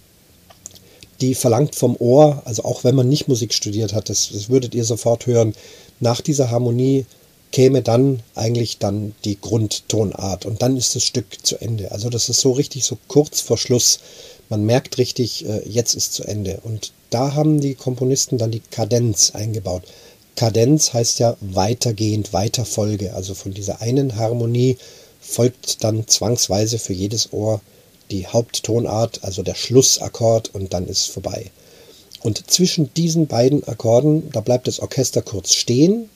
B: die verlangt vom Ohr, also auch wenn man nicht Musik studiert hat, das, das würdet ihr sofort hören, nach dieser Harmonie käme dann eigentlich dann die Grundtonart und dann ist das Stück zu Ende. Also das ist so richtig so kurz vor Schluss. Man merkt richtig, äh, jetzt ist zu Ende. Und da haben die Komponisten dann die Kadenz eingebaut. Kadenz heißt ja weitergehend, Weiterfolge. Also von dieser einen Harmonie folgt dann zwangsweise für jedes Ohr die Haupttonart, also der Schlussakkord und dann ist vorbei. Und zwischen diesen beiden Akkorden, da bleibt das Orchester kurz stehen,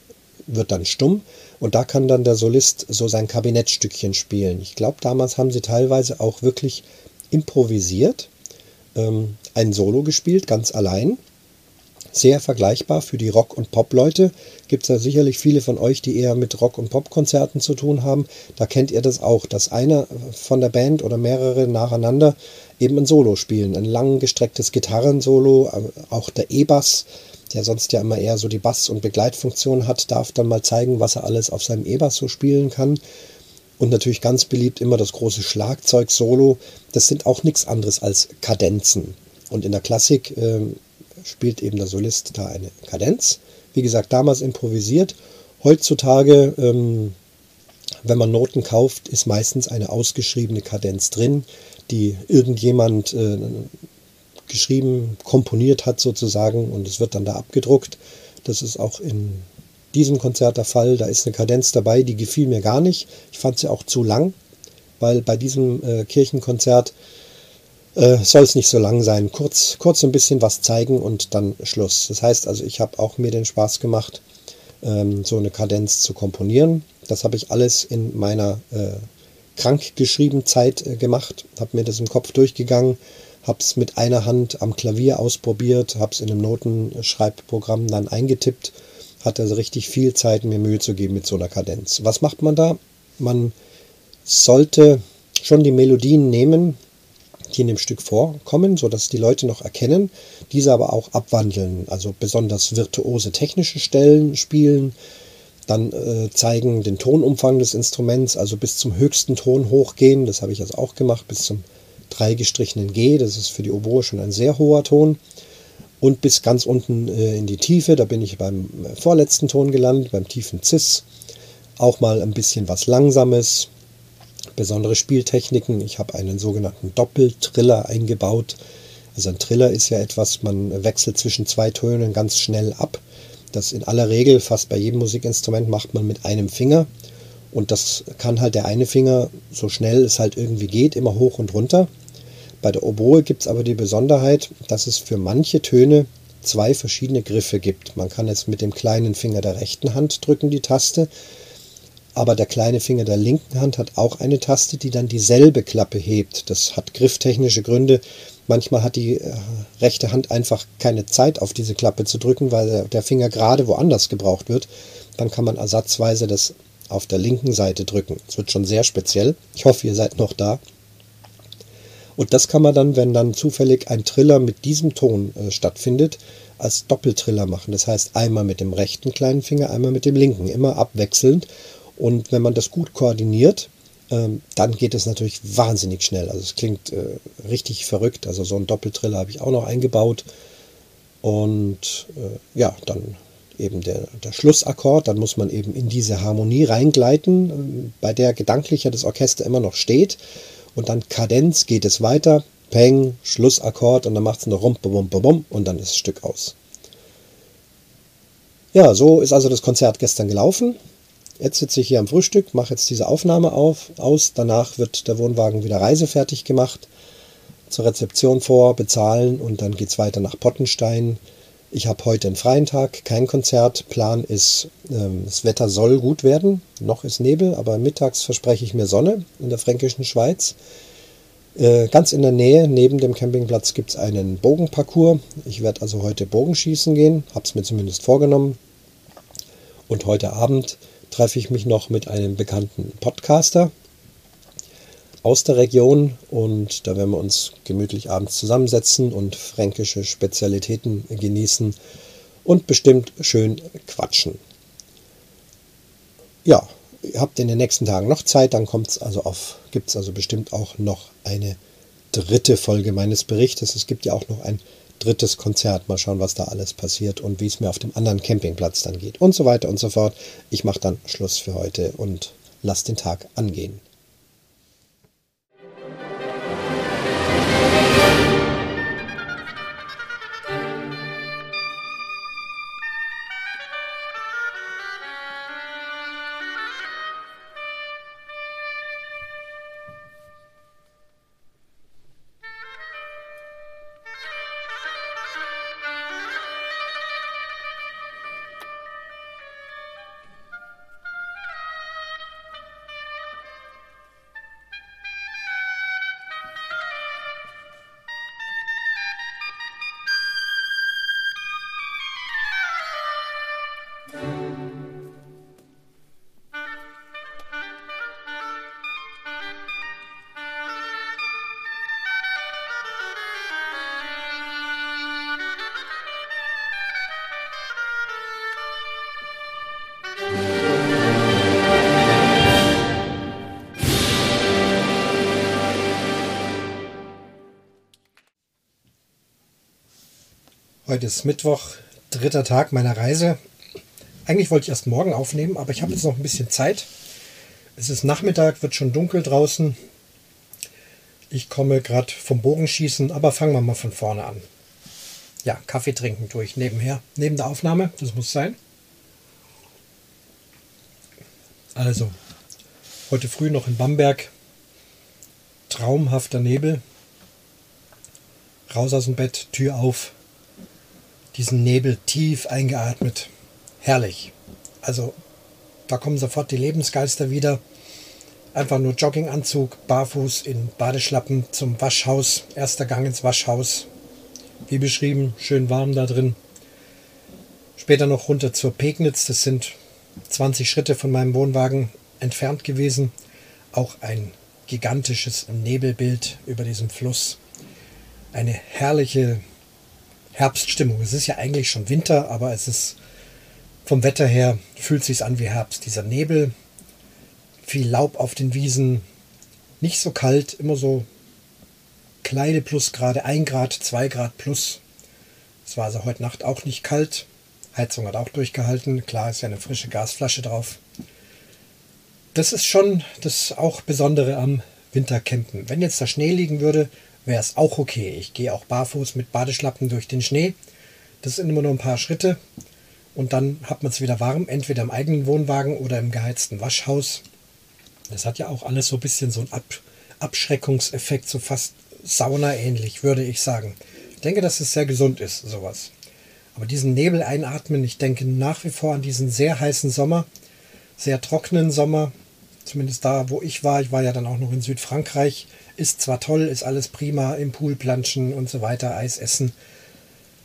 B: wird dann stumm und da kann dann der Solist so sein Kabinettstückchen spielen. Ich glaube, damals haben sie teilweise auch wirklich improvisiert, ähm, ein Solo gespielt, ganz allein sehr vergleichbar für die Rock- und Pop-Leute. Gibt es ja sicherlich viele von euch, die eher mit Rock- und Pop-Konzerten zu tun haben. Da kennt ihr das auch, dass einer von der Band oder mehrere nacheinander eben ein Solo spielen. Ein lang gestrecktes Gitarrensolo, auch der E-Bass, der sonst ja immer eher so die Bass- und Begleitfunktion hat, darf dann mal zeigen, was er alles auf seinem E-Bass so spielen kann. Und natürlich ganz beliebt immer das große Schlagzeug-Solo. Das sind auch nichts anderes als Kadenzen. Und in der Klassik äh, spielt eben der Solist da eine Kadenz. Wie gesagt, damals improvisiert. Heutzutage, ähm, wenn man Noten kauft, ist meistens eine ausgeschriebene Kadenz drin, die irgendjemand äh, geschrieben, komponiert hat sozusagen und es wird dann da abgedruckt. Das ist auch in diesem Konzert der Fall. Da ist eine Kadenz dabei, die gefiel mir gar nicht. Ich fand sie auch zu lang, weil bei diesem äh, Kirchenkonzert äh, soll es nicht so lang sein. Kurz, kurz ein bisschen was zeigen und dann Schluss. Das heißt also, ich habe auch mir den Spaß gemacht, ähm, so eine Kadenz zu komponieren. Das habe ich alles in meiner äh, krankgeschrieben Zeit äh, gemacht, habe mir das im Kopf durchgegangen, habe es mit einer Hand am Klavier ausprobiert, habe es in einem Notenschreibprogramm dann eingetippt, hatte also richtig viel Zeit, mir Mühe zu geben mit so einer Kadenz. Was macht man da? Man sollte schon die Melodien nehmen, die in dem Stück vorkommen, sodass die Leute noch erkennen, diese aber auch abwandeln, also besonders virtuose technische Stellen spielen, dann äh, zeigen den Tonumfang des Instruments, also bis zum höchsten Ton hochgehen, das habe ich jetzt auch gemacht, bis zum dreigestrichenen G, das ist für die Oboe schon ein sehr hoher Ton, und bis ganz unten äh, in die Tiefe, da bin ich beim äh, vorletzten Ton gelandet, beim tiefen Cis, auch mal ein bisschen was Langsames, besondere Spieltechniken. Ich habe einen sogenannten Doppeltriller eingebaut. Also ein Triller ist ja etwas, man wechselt zwischen zwei Tönen ganz schnell ab. Das in aller Regel, fast bei jedem Musikinstrument, macht man mit einem Finger. Und das kann halt der eine Finger, so schnell es halt irgendwie geht, immer hoch und runter. Bei der Oboe gibt es aber die Besonderheit, dass es für manche Töne zwei verschiedene Griffe gibt. Man kann jetzt mit dem kleinen Finger der rechten Hand drücken die Taste aber der kleine Finger der linken Hand hat auch eine Taste, die dann dieselbe Klappe hebt. Das hat grifftechnische Gründe. Manchmal hat die äh, rechte Hand einfach keine Zeit, auf diese Klappe zu drücken, weil der Finger gerade woanders gebraucht wird. Dann kann man ersatzweise das auf der linken Seite drücken. Es wird schon sehr speziell. Ich hoffe, ihr seid noch da. Und das kann man dann, wenn dann zufällig ein Triller mit diesem Ton äh, stattfindet, als Doppeltriller machen. Das heißt einmal mit dem rechten kleinen Finger, einmal mit dem linken, immer abwechselnd. Und wenn man das gut koordiniert, ähm, dann geht es natürlich wahnsinnig schnell. Also es klingt äh, richtig verrückt. Also so ein Doppeltriller habe ich auch noch eingebaut. Und äh, ja, dann eben der, der Schlussakkord, dann muss man eben in diese Harmonie reingleiten, äh, bei der gedanklich ja das Orchester immer noch steht. Und dann Kadenz geht es weiter, Peng, Schlussakkord und dann macht es noch rum, bum, bum, bum und dann ist das Stück aus. Ja, so ist also das Konzert gestern gelaufen. Jetzt sitze ich hier am Frühstück, mache jetzt diese Aufnahme auf, aus. Danach wird der Wohnwagen wieder reisefertig gemacht, zur Rezeption vor, bezahlen und dann geht es weiter nach Pottenstein. Ich habe heute einen freien Tag, kein Konzert. Plan ist, ähm, das Wetter soll gut werden. Noch ist Nebel, aber mittags verspreche ich mir Sonne in der fränkischen Schweiz. Äh, ganz in der Nähe, neben dem Campingplatz, gibt es einen Bogenparcours. Ich werde also heute Bogenschießen gehen, habe es mir zumindest vorgenommen. Und heute Abend treffe ich mich noch mit einem bekannten Podcaster. aus der Region und da werden wir uns gemütlich abends zusammensetzen und fränkische Spezialitäten genießen und bestimmt schön quatschen. Ja, ihr habt in den nächsten Tagen noch Zeit, dann kommt's also auf, gibt es also bestimmt auch noch eine dritte Folge meines Berichtes. Es gibt ja auch noch ein drittes Konzert. Mal schauen, was da alles passiert und wie es mir auf dem anderen Campingplatz dann geht und so weiter und so fort. Ich mache dann Schluss für heute und lasse den Tag angehen. Heute ist Mittwoch, dritter Tag meiner Reise. Eigentlich wollte ich erst morgen aufnehmen, aber ich habe jetzt noch ein bisschen Zeit. Es ist Nachmittag, wird schon dunkel draußen. Ich komme gerade vom Bogenschießen, aber fangen wir mal von vorne an. Ja, Kaffee trinken tue ich nebenher, neben der Aufnahme, das muss sein. Also, heute früh noch in Bamberg. Traumhafter Nebel. Raus aus dem Bett, Tür auf, diesen Nebel tief eingeatmet. Herrlich. Also da kommen sofort die Lebensgeister wieder. Einfach nur Jogginganzug, barfuß in Badeschlappen zum Waschhaus. Erster Gang ins Waschhaus. Wie beschrieben, schön warm da drin. Später noch runter zur Pegnitz. Das sind 20 Schritte von meinem Wohnwagen entfernt gewesen. Auch ein gigantisches Nebelbild über diesem Fluss. Eine herrliche Herbststimmung. Es ist ja eigentlich schon Winter, aber es ist vom Wetter her fühlt sich an wie Herbst. Dieser Nebel, viel Laub auf den Wiesen, nicht so kalt, immer so kleine Plusgrade, 1 Grad, 2 Grad plus. Es war also heute Nacht auch nicht kalt. Heizung hat auch durchgehalten. Klar ist ja eine frische Gasflasche drauf. Das ist schon das auch Besondere am Wintercampen. Wenn jetzt da Schnee liegen würde, wäre es auch okay. Ich gehe auch barfuß mit Badeschlappen durch den Schnee. Das sind immer nur ein paar Schritte. Und dann hat man es wieder warm, entweder im eigenen Wohnwagen oder im geheizten Waschhaus. Das hat ja auch alles so ein bisschen so einen Ab Abschreckungseffekt, so fast Sauna-ähnlich, würde ich sagen. Ich denke, dass es sehr gesund ist, sowas. Aber diesen Nebel einatmen, ich denke nach wie vor an diesen sehr heißen Sommer, sehr trockenen Sommer, zumindest da, wo ich war. Ich war ja dann auch noch in Südfrankreich ist zwar toll, ist alles prima, im Pool planschen und so weiter, Eis essen.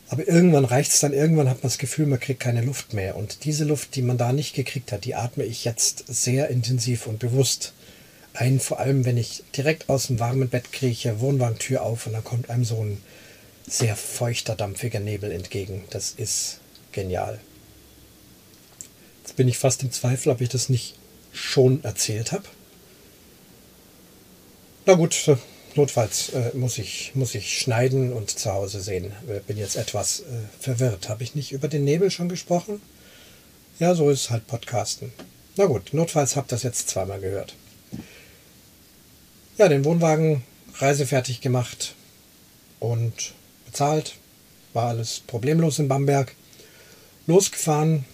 B: Aber irgendwann reicht es dann, irgendwann hat man das Gefühl, man kriegt keine Luft mehr. Und diese Luft, die man da nicht gekriegt hat, die atme ich jetzt sehr intensiv und bewusst ein. Vor allem, wenn ich direkt aus dem warmen Bett krieche, Wohnwagentür auf und dann kommt einem so ein sehr feuchter, dampfiger Nebel entgegen. Das ist genial. Jetzt bin ich fast im Zweifel, ob ich das nicht schon erzählt habe. Na gut, äh, notfalls äh, muss, ich, muss ich schneiden und zu Hause sehen. Äh, bin jetzt etwas äh, verwirrt. Habe ich nicht über den Nebel schon gesprochen? Ja, so ist halt Podcasten. Na gut, notfalls habt das jetzt zweimal gehört. Ja, den Wohnwagen reisefertig gemacht und bezahlt. War alles problemlos in Bamberg. Losgefahren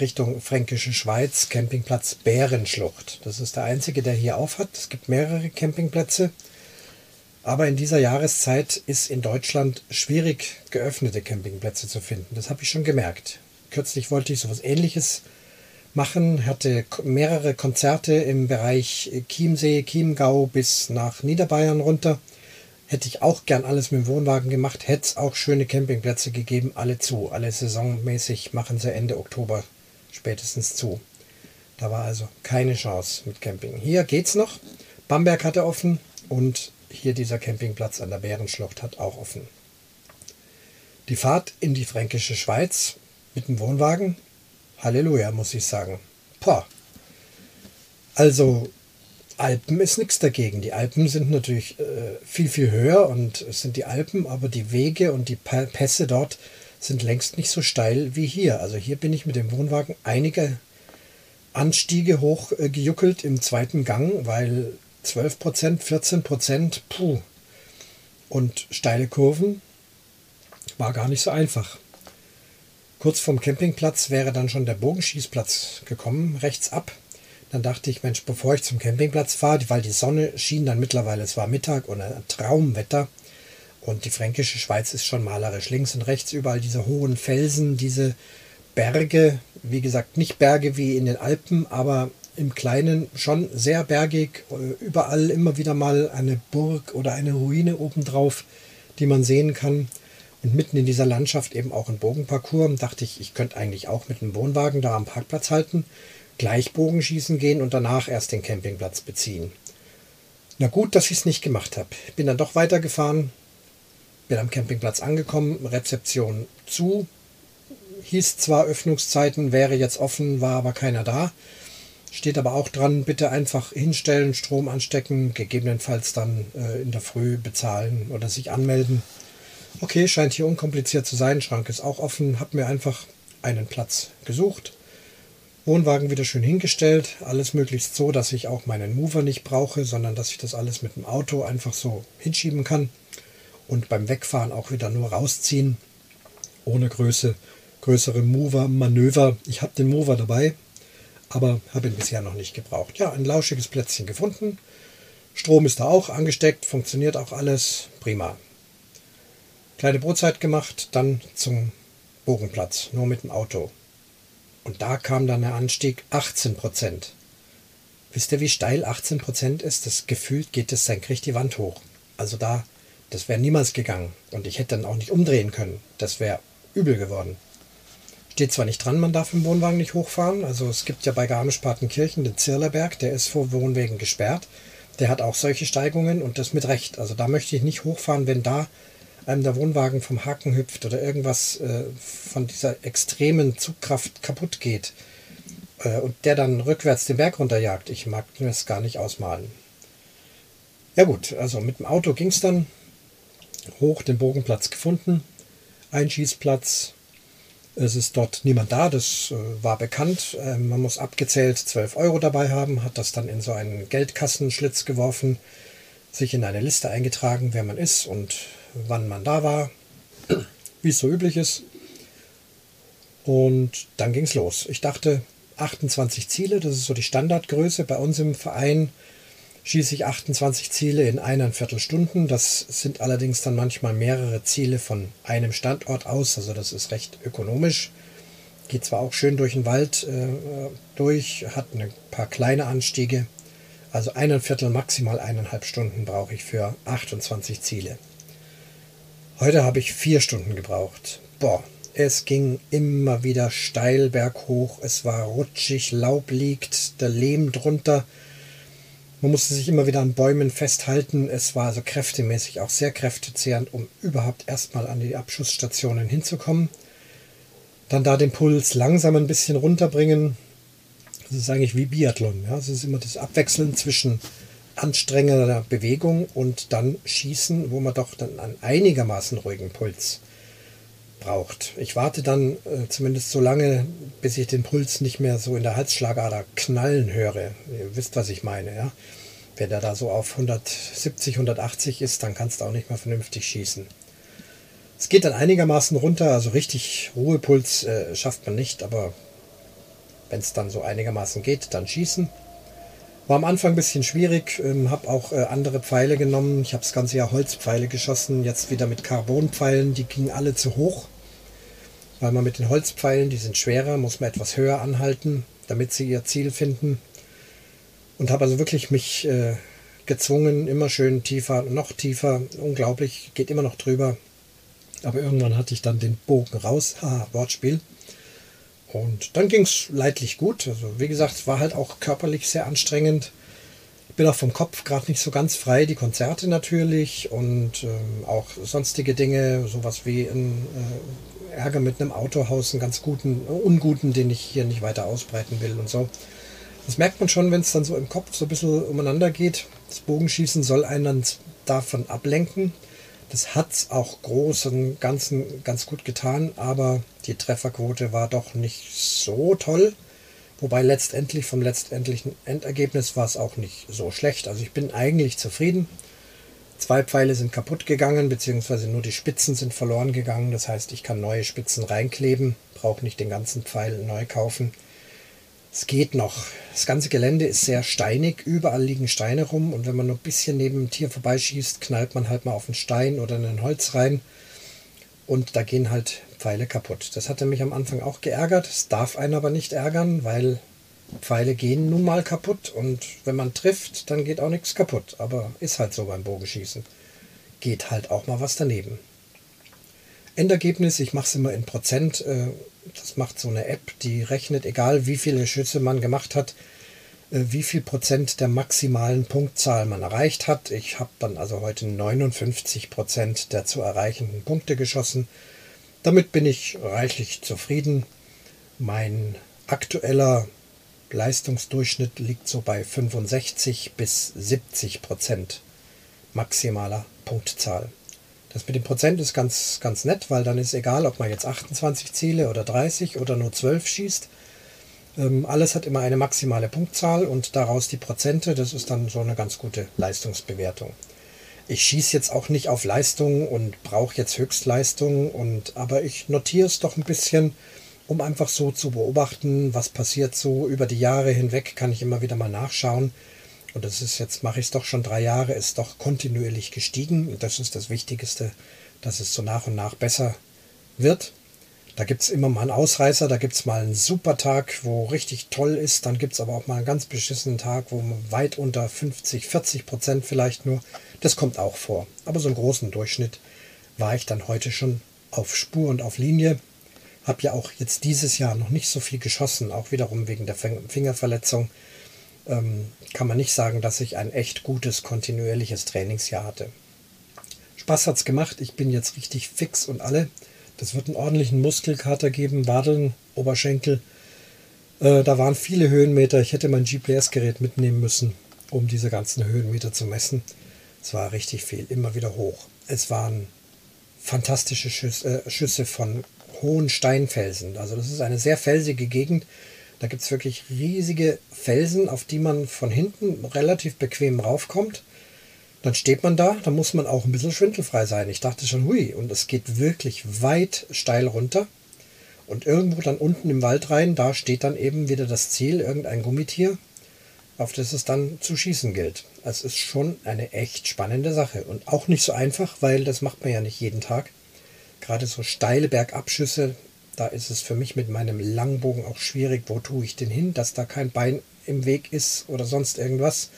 B: Richtung Fränkische Schweiz, Campingplatz Bärenschlucht. Das ist der einzige, der hier aufhat. Es gibt mehrere Campingplätze. Aber in dieser Jahreszeit ist in Deutschland schwierig, geöffnete Campingplätze zu finden. Das habe ich schon gemerkt. Kürzlich wollte ich sowas ähnliches machen, hatte mehrere Konzerte im Bereich Chiemsee, Chiemgau bis nach Niederbayern runter. Hätte ich auch gern alles mit dem Wohnwagen gemacht, hätte es auch schöne Campingplätze gegeben, alle zu. Alle saisonmäßig machen sie Ende Oktober spätestens zu. Da war also keine Chance mit Camping. Hier geht's noch. Bamberg hatte offen und hier dieser Campingplatz an der Bärenschlucht hat auch offen. Die Fahrt in die fränkische Schweiz mit dem Wohnwagen, Halleluja, muss ich sagen. Pah. Also Alpen ist nichts dagegen. Die Alpen sind natürlich äh, viel, viel höher und es sind die Alpen, aber die Wege und die Pässe dort sind längst nicht so steil wie hier. Also hier bin ich mit dem Wohnwagen einige Anstiege hochgejuckelt äh, im zweiten Gang, weil 12 Prozent, 14 Prozent, puh. Und steile Kurven war gar nicht so einfach. Kurz vom Campingplatz wäre dann schon der Bogenschießplatz gekommen, rechts ab. Dann dachte ich, Mensch, bevor ich zum Campingplatz fahre, weil die Sonne schien dann mittlerweile, es war Mittag und ein Traumwetter. Und die fränkische Schweiz ist schon malerisch. Links und rechts überall diese hohen Felsen, diese Berge. Wie gesagt, nicht Berge wie in den Alpen, aber im Kleinen schon sehr bergig. Überall immer wieder mal eine Burg oder eine Ruine obendrauf, die man sehen kann. Und mitten in dieser Landschaft eben auch ein Bogenparcours. Dachte ich, ich könnte eigentlich auch mit einem Wohnwagen da am Parkplatz halten, gleich Bogenschießen gehen und danach erst den Campingplatz beziehen. Na gut, dass ich es nicht gemacht habe. Bin dann doch weitergefahren, bin am Campingplatz angekommen, Rezeption zu. Hieß zwar Öffnungszeiten, wäre jetzt offen, war aber keiner da. Steht aber auch dran, bitte einfach hinstellen, Strom anstecken, gegebenenfalls dann äh, in der Früh bezahlen oder sich anmelden. Okay, scheint hier unkompliziert zu sein. Schrank ist auch offen. Hab mir einfach einen Platz gesucht. Wohnwagen wieder schön hingestellt. Alles möglichst so, dass ich auch meinen Mover nicht brauche, sondern dass ich das alles mit dem Auto einfach so hinschieben kann. Und beim Wegfahren auch wieder nur rausziehen. Ohne Größe, größere Mover-Manöver. Ich habe den Mover dabei, aber habe ihn bisher noch nicht gebraucht. Ja, ein lauschiges Plätzchen gefunden. Strom ist da auch angesteckt, funktioniert auch alles. Prima. Kleine Brotzeit gemacht, dann zum Bogenplatz, nur mit dem Auto. Und da kam dann der Anstieg 18 Prozent. Wisst ihr, wie steil 18 Prozent ist? Das gefühlt geht es senkrecht die Wand hoch. Also da, das wäre niemals gegangen. Und ich hätte dann auch nicht umdrehen können. Das wäre übel geworden. Steht zwar nicht dran, man darf im Wohnwagen nicht hochfahren. Also es gibt ja bei Garmisch-Partenkirchen den Zirlerberg, der ist vor Wohnwegen gesperrt. Der hat auch solche Steigungen und das mit Recht. Also da möchte ich nicht hochfahren, wenn da einem der Wohnwagen vom Haken hüpft oder irgendwas äh, von dieser extremen Zugkraft kaputt geht äh, und der dann rückwärts den Berg runterjagt. Ich mag mir das gar nicht ausmalen. Ja gut, also mit dem Auto ging es dann hoch, den Bogenplatz gefunden, Einschießplatz. Es ist dort niemand da, das äh, war bekannt. Ähm, man muss abgezählt 12 Euro dabei haben, hat das dann in so einen Geldkassenschlitz geworfen, sich in eine Liste eingetragen, wer man ist und wann man da war, wie es so üblich ist. Und dann ging es los. Ich dachte, 28 Ziele, das ist so die Standardgröße. Bei uns im Verein schieße ich 28 Ziele in eineinviertel Stunden. Das sind allerdings dann manchmal mehrere Ziele von einem Standort aus. Also das ist recht ökonomisch. Geht zwar auch schön durch den Wald äh, durch, hat ein paar kleine Anstiege. Also eineinviertel, maximal eineinhalb Stunden brauche ich für 28 Ziele. Heute habe ich vier Stunden gebraucht. Boah, es ging immer wieder steil berghoch. Es war rutschig, Laub liegt, der Lehm drunter. Man musste sich immer wieder an Bäumen festhalten. Es war also kräftemäßig auch sehr kräftezehrend, um überhaupt erstmal an die Abschussstationen hinzukommen. Dann da den Puls langsam ein bisschen runterbringen. Das ist eigentlich wie Biathlon. Ja? Es ist immer das Abwechseln zwischen anstrengender Bewegung und dann schießen, wo man doch dann einen einigermaßen ruhigen Puls braucht. Ich warte dann äh, zumindest so lange, bis ich den Puls nicht mehr so in der Halsschlagader knallen höre. Ihr wisst, was ich meine, ja? Wenn der da so auf 170, 180 ist, dann kannst du auch nicht mehr vernünftig schießen. Es geht dann einigermaßen runter, also richtig Ruhepuls äh, schafft man nicht, aber wenn es dann so einigermaßen geht, dann schießen. War am Anfang ein bisschen schwierig, ähm, habe auch äh, andere Pfeile genommen. Ich habe das ganze Jahr Holzpfeile geschossen, jetzt wieder mit Carbonpfeilen, die gingen alle zu hoch. Weil man mit den Holzpfeilen, die sind schwerer, muss man etwas höher anhalten, damit sie ihr Ziel finden. Und habe also wirklich mich äh, gezwungen, immer schön tiefer, noch tiefer, unglaublich, geht immer noch drüber. Aber irgendwann hatte ich dann den Bogen raus. Haha, Wortspiel. Und dann ging es leidlich gut. Also wie gesagt, es war halt auch körperlich sehr anstrengend. bin auch vom Kopf gerade nicht so ganz frei. Die Konzerte natürlich und ähm, auch sonstige Dinge, sowas wie ein äh, Ärger mit einem Autohaus, einen ganz guten, äh, unguten, den ich hier nicht weiter ausbreiten will und so. Das merkt man schon, wenn es dann so im Kopf so ein bisschen umeinander geht. Das Bogenschießen soll einen davon ablenken. Das hat es auch groß und ganzen ganz gut getan, aber die Trefferquote war doch nicht so toll. Wobei letztendlich vom letztendlichen Endergebnis war es auch nicht so schlecht. Also ich bin eigentlich zufrieden. Zwei Pfeile sind kaputt gegangen, beziehungsweise nur die Spitzen sind verloren gegangen. Das heißt, ich kann neue Spitzen reinkleben, brauche nicht den ganzen Pfeil neu kaufen. Es geht noch. Das ganze Gelände ist sehr steinig, überall liegen Steine rum und wenn man nur ein bisschen neben dem Tier vorbeischießt, knallt man halt mal auf einen Stein oder in ein Holz rein und da gehen halt Pfeile kaputt. Das hatte mich am Anfang auch geärgert. Es darf einen aber nicht ärgern, weil Pfeile gehen nun mal kaputt und wenn man trifft, dann geht auch nichts kaputt. Aber ist halt so beim Bogenschießen. Geht halt auch mal was daneben. Endergebnis, ich mache es immer in Prozent. Äh, das macht so eine App, die rechnet, egal wie viele Schüsse man gemacht hat, äh, wie viel Prozent der maximalen Punktzahl man erreicht hat. Ich habe dann also heute 59 Prozent der zu erreichenden Punkte geschossen. Damit bin ich reichlich zufrieden. Mein aktueller Leistungsdurchschnitt liegt so bei 65 bis 70 Prozent maximaler Punktzahl. Das mit dem Prozent ist ganz, ganz nett, weil dann ist egal, ob man jetzt 28 Ziele oder 30 oder nur 12 schießt. Ähm, alles hat immer eine maximale Punktzahl und daraus die Prozente. Das ist dann so eine ganz gute Leistungsbewertung ich schieße jetzt auch nicht auf Leistung und brauche jetzt Höchstleistung und aber ich notiere es doch ein bisschen, um einfach so zu beobachten, was passiert so über die Jahre hinweg, kann ich immer wieder mal nachschauen. Und das ist jetzt, mache ich es doch schon drei Jahre, ist doch kontinuierlich gestiegen. Und das ist das Wichtigste, dass es so nach und nach besser wird. Da gibt es immer mal einen Ausreißer, da gibt es mal einen super Tag, wo richtig toll ist. Dann gibt es aber auch mal einen ganz beschissenen Tag, wo weit unter 50, 40 Prozent vielleicht nur das kommt auch vor. Aber so im großen Durchschnitt war ich dann heute schon auf Spur und auf Linie. Habe ja auch jetzt dieses Jahr noch nicht so viel geschossen, auch wiederum wegen der Fingerverletzung. Ähm, kann man nicht sagen, dass ich ein echt gutes, kontinuierliches Trainingsjahr hatte. Spaß hat es gemacht. Ich bin jetzt richtig fix und alle. Das wird einen ordentlichen Muskelkater geben, Wadeln, Oberschenkel. Äh, da waren viele Höhenmeter. Ich hätte mein GPS-Gerät mitnehmen müssen, um diese ganzen Höhenmeter zu messen. Es war richtig viel, immer wieder hoch. Es waren fantastische äh, Schüsse von hohen Steinfelsen. Also das ist eine sehr felsige Gegend. Da gibt es wirklich riesige Felsen, auf die man von hinten relativ bequem raufkommt. Dann steht man da, da muss man auch ein bisschen schwindelfrei sein. Ich dachte schon, hui, und es geht wirklich weit steil runter. Und irgendwo dann unten im Wald rein, da steht dann eben wieder das Ziel, irgendein Gummitier auf das es dann zu schießen gilt. Es ist schon eine echt spannende Sache und auch nicht so einfach, weil das macht man ja nicht jeden Tag. Gerade so steile Bergabschüsse, da ist es für mich mit meinem Langbogen auch schwierig, wo tue ich den hin, dass da kein Bein im Weg ist oder sonst irgendwas.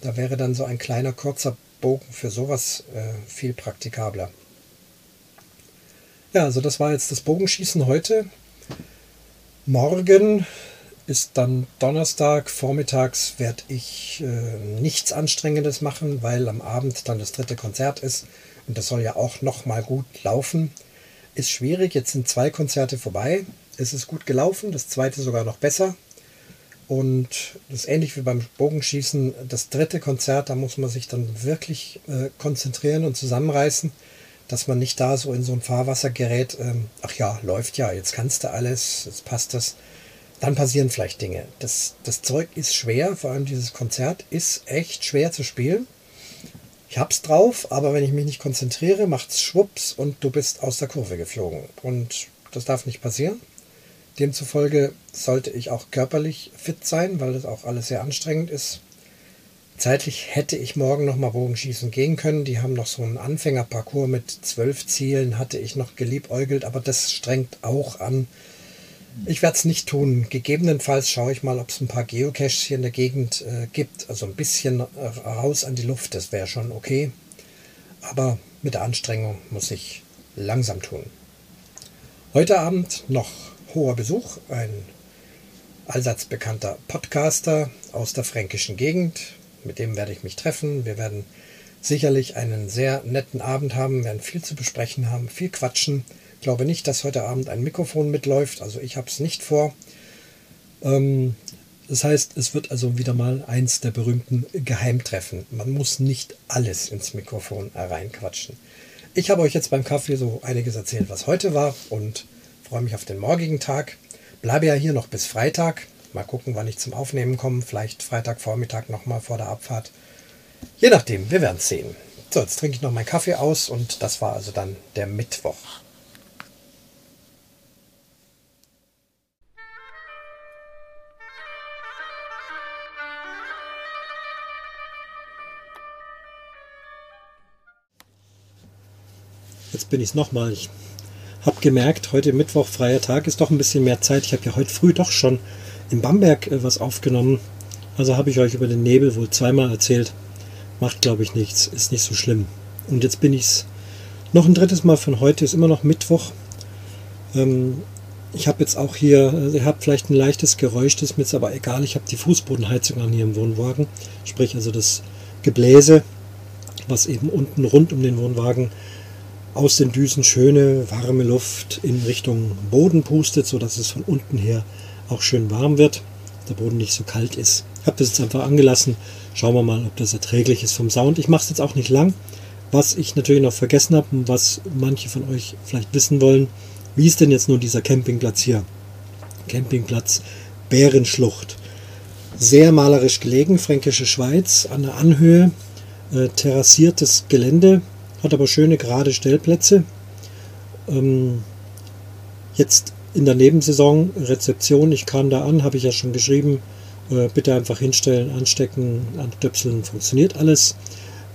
B: Da wäre dann so ein kleiner kurzer Bogen für sowas äh, viel praktikabler. Ja, also das war jetzt das Bogenschießen heute. Morgen ist dann Donnerstag. Vormittags werde ich äh, nichts Anstrengendes machen, weil am Abend dann das dritte Konzert ist. Und das soll ja auch nochmal gut laufen. Ist schwierig, jetzt sind zwei Konzerte vorbei. Es ist gut gelaufen, das zweite sogar noch besser. Und das ist ähnlich wie beim Bogenschießen. Das dritte Konzert, da muss man sich dann wirklich äh, konzentrieren und zusammenreißen, dass man nicht da so in so ein Fahrwasser gerät. Ähm, ach ja, läuft ja, jetzt kannst du alles, jetzt passt das dann passieren vielleicht Dinge. Das, das Zeug ist schwer, vor allem dieses Konzert ist echt schwer zu spielen. Ich hab's drauf, aber wenn ich mich nicht konzentriere, macht's schwupps und du bist aus der Kurve geflogen. Und das darf nicht passieren. Demzufolge sollte ich auch körperlich fit sein, weil das auch alles sehr anstrengend ist. Zeitlich hätte ich morgen noch mal Bogenschießen gehen können. Die haben noch so einen Anfängerparcours mit zwölf Zielen, hatte ich noch geliebäugelt, aber das strengt auch an. Ich werde es nicht tun. Gegebenenfalls schaue ich mal, ob es ein paar Geocaches hier in der Gegend äh, gibt. Also ein bisschen äh, raus an die Luft, das wäre schon okay. Aber mit der Anstrengung muss ich langsam tun. Heute Abend noch hoher Besuch. Ein allseits bekannter Podcaster aus der fränkischen Gegend.
A: mit dem werde ich mich treffen. Wir werden sicherlich einen sehr netten Abend haben, werden viel zu besprechen haben, viel quatschen. Ich glaube nicht, dass heute Abend ein Mikrofon mitläuft, also ich habe es nicht vor. Ähm, das heißt, es wird also wieder mal eins der berühmten Geheimtreffen. Man muss nicht alles ins Mikrofon hereinquatschen. Ich habe euch jetzt beim Kaffee so einiges erzählt, was heute war und freue mich auf den morgigen Tag. Bleibe ja hier noch bis Freitag. Mal gucken, wann ich zum Aufnehmen komme. Vielleicht Freitagvormittag nochmal vor der Abfahrt. Je nachdem, wir werden es sehen. So, jetzt trinke ich noch meinen Kaffee aus und das war also dann der Mittwoch. Jetzt bin ich es nochmal. Ich habe gemerkt, heute Mittwoch, freier Tag, ist doch ein bisschen mehr Zeit. Ich habe ja heute früh doch schon in Bamberg äh, was aufgenommen. Also habe ich euch über den Nebel wohl zweimal erzählt. Macht, glaube ich, nichts. Ist nicht so schlimm. Und jetzt bin ich es noch ein drittes Mal von heute. Ist immer noch Mittwoch. Ähm, ich habe jetzt auch hier, also ihr habt vielleicht ein leichtes Geräusch, das ist mir jetzt aber egal. Ich habe die Fußbodenheizung an hier im Wohnwagen. Sprich also das Gebläse, was eben unten rund um den Wohnwagen aus den Düsen schöne warme Luft in Richtung Boden pustet, sodass es von unten her auch schön warm wird, der Boden nicht so kalt ist. Ich habe das jetzt einfach angelassen. Schauen wir mal, ob das erträglich ist vom Sound. Ich mache es jetzt auch nicht lang. Was ich natürlich noch vergessen habe und was manche von euch vielleicht wissen wollen, wie ist denn jetzt nun dieser Campingplatz hier? Campingplatz Bärenschlucht. Sehr malerisch gelegen, Fränkische Schweiz, an der Anhöhe, äh, terrassiertes Gelände, hat aber schöne gerade Stellplätze. Ähm, jetzt in der Nebensaison Rezeption, ich kam da an, habe ich ja schon geschrieben, äh, bitte einfach hinstellen, anstecken, anstöpseln, funktioniert alles.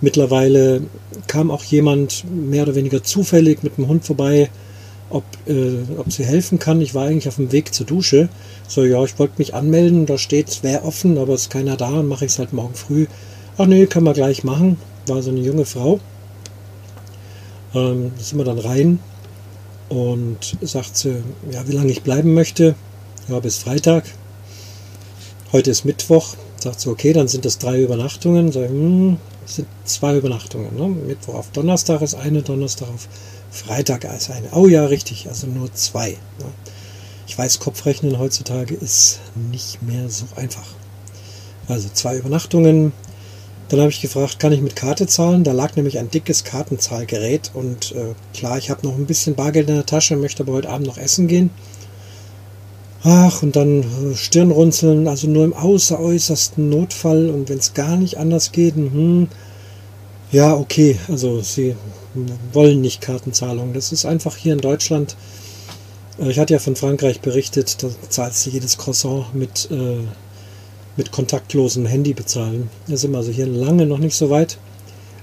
A: Mittlerweile kam auch jemand mehr oder weniger zufällig mit dem Hund vorbei, ob, äh, ob sie helfen kann. Ich war eigentlich auf dem Weg zur Dusche. So, ja, ich wollte mich anmelden, da steht, es wäre offen, aber es ist keiner da, mache ich es halt morgen früh. Ach nee, können wir gleich machen. War so eine junge Frau. Ähm, da sind wir dann rein und sagt sie, ja, wie lange ich bleiben möchte. Ja, bis Freitag. Heute ist Mittwoch. Sagt sie, okay, dann sind das drei Übernachtungen. Sag ich, hm, sind zwei Übernachtungen. Ne? Mittwoch auf Donnerstag ist eine, Donnerstag auf Freitag ist eine. Oh ja, richtig, also nur zwei. Ne? Ich weiß, Kopfrechnen heutzutage ist nicht mehr so einfach. Also zwei Übernachtungen, dann habe ich gefragt, kann ich mit Karte zahlen? Da lag nämlich ein dickes Kartenzahlgerät und äh, klar, ich habe noch ein bisschen Bargeld in der Tasche, möchte aber heute Abend noch essen gehen. Ach, und dann äh, Stirnrunzeln, also nur im außeräußersten Notfall und wenn es gar nicht anders geht, hm, ja, okay, also sie wollen nicht Kartenzahlung. Das ist einfach hier in Deutschland. Äh, ich hatte ja von Frankreich berichtet, da zahlt sie jedes Croissant mit äh, mit kontaktlosem Handy bezahlen. Da sind wir also hier lange noch nicht so weit.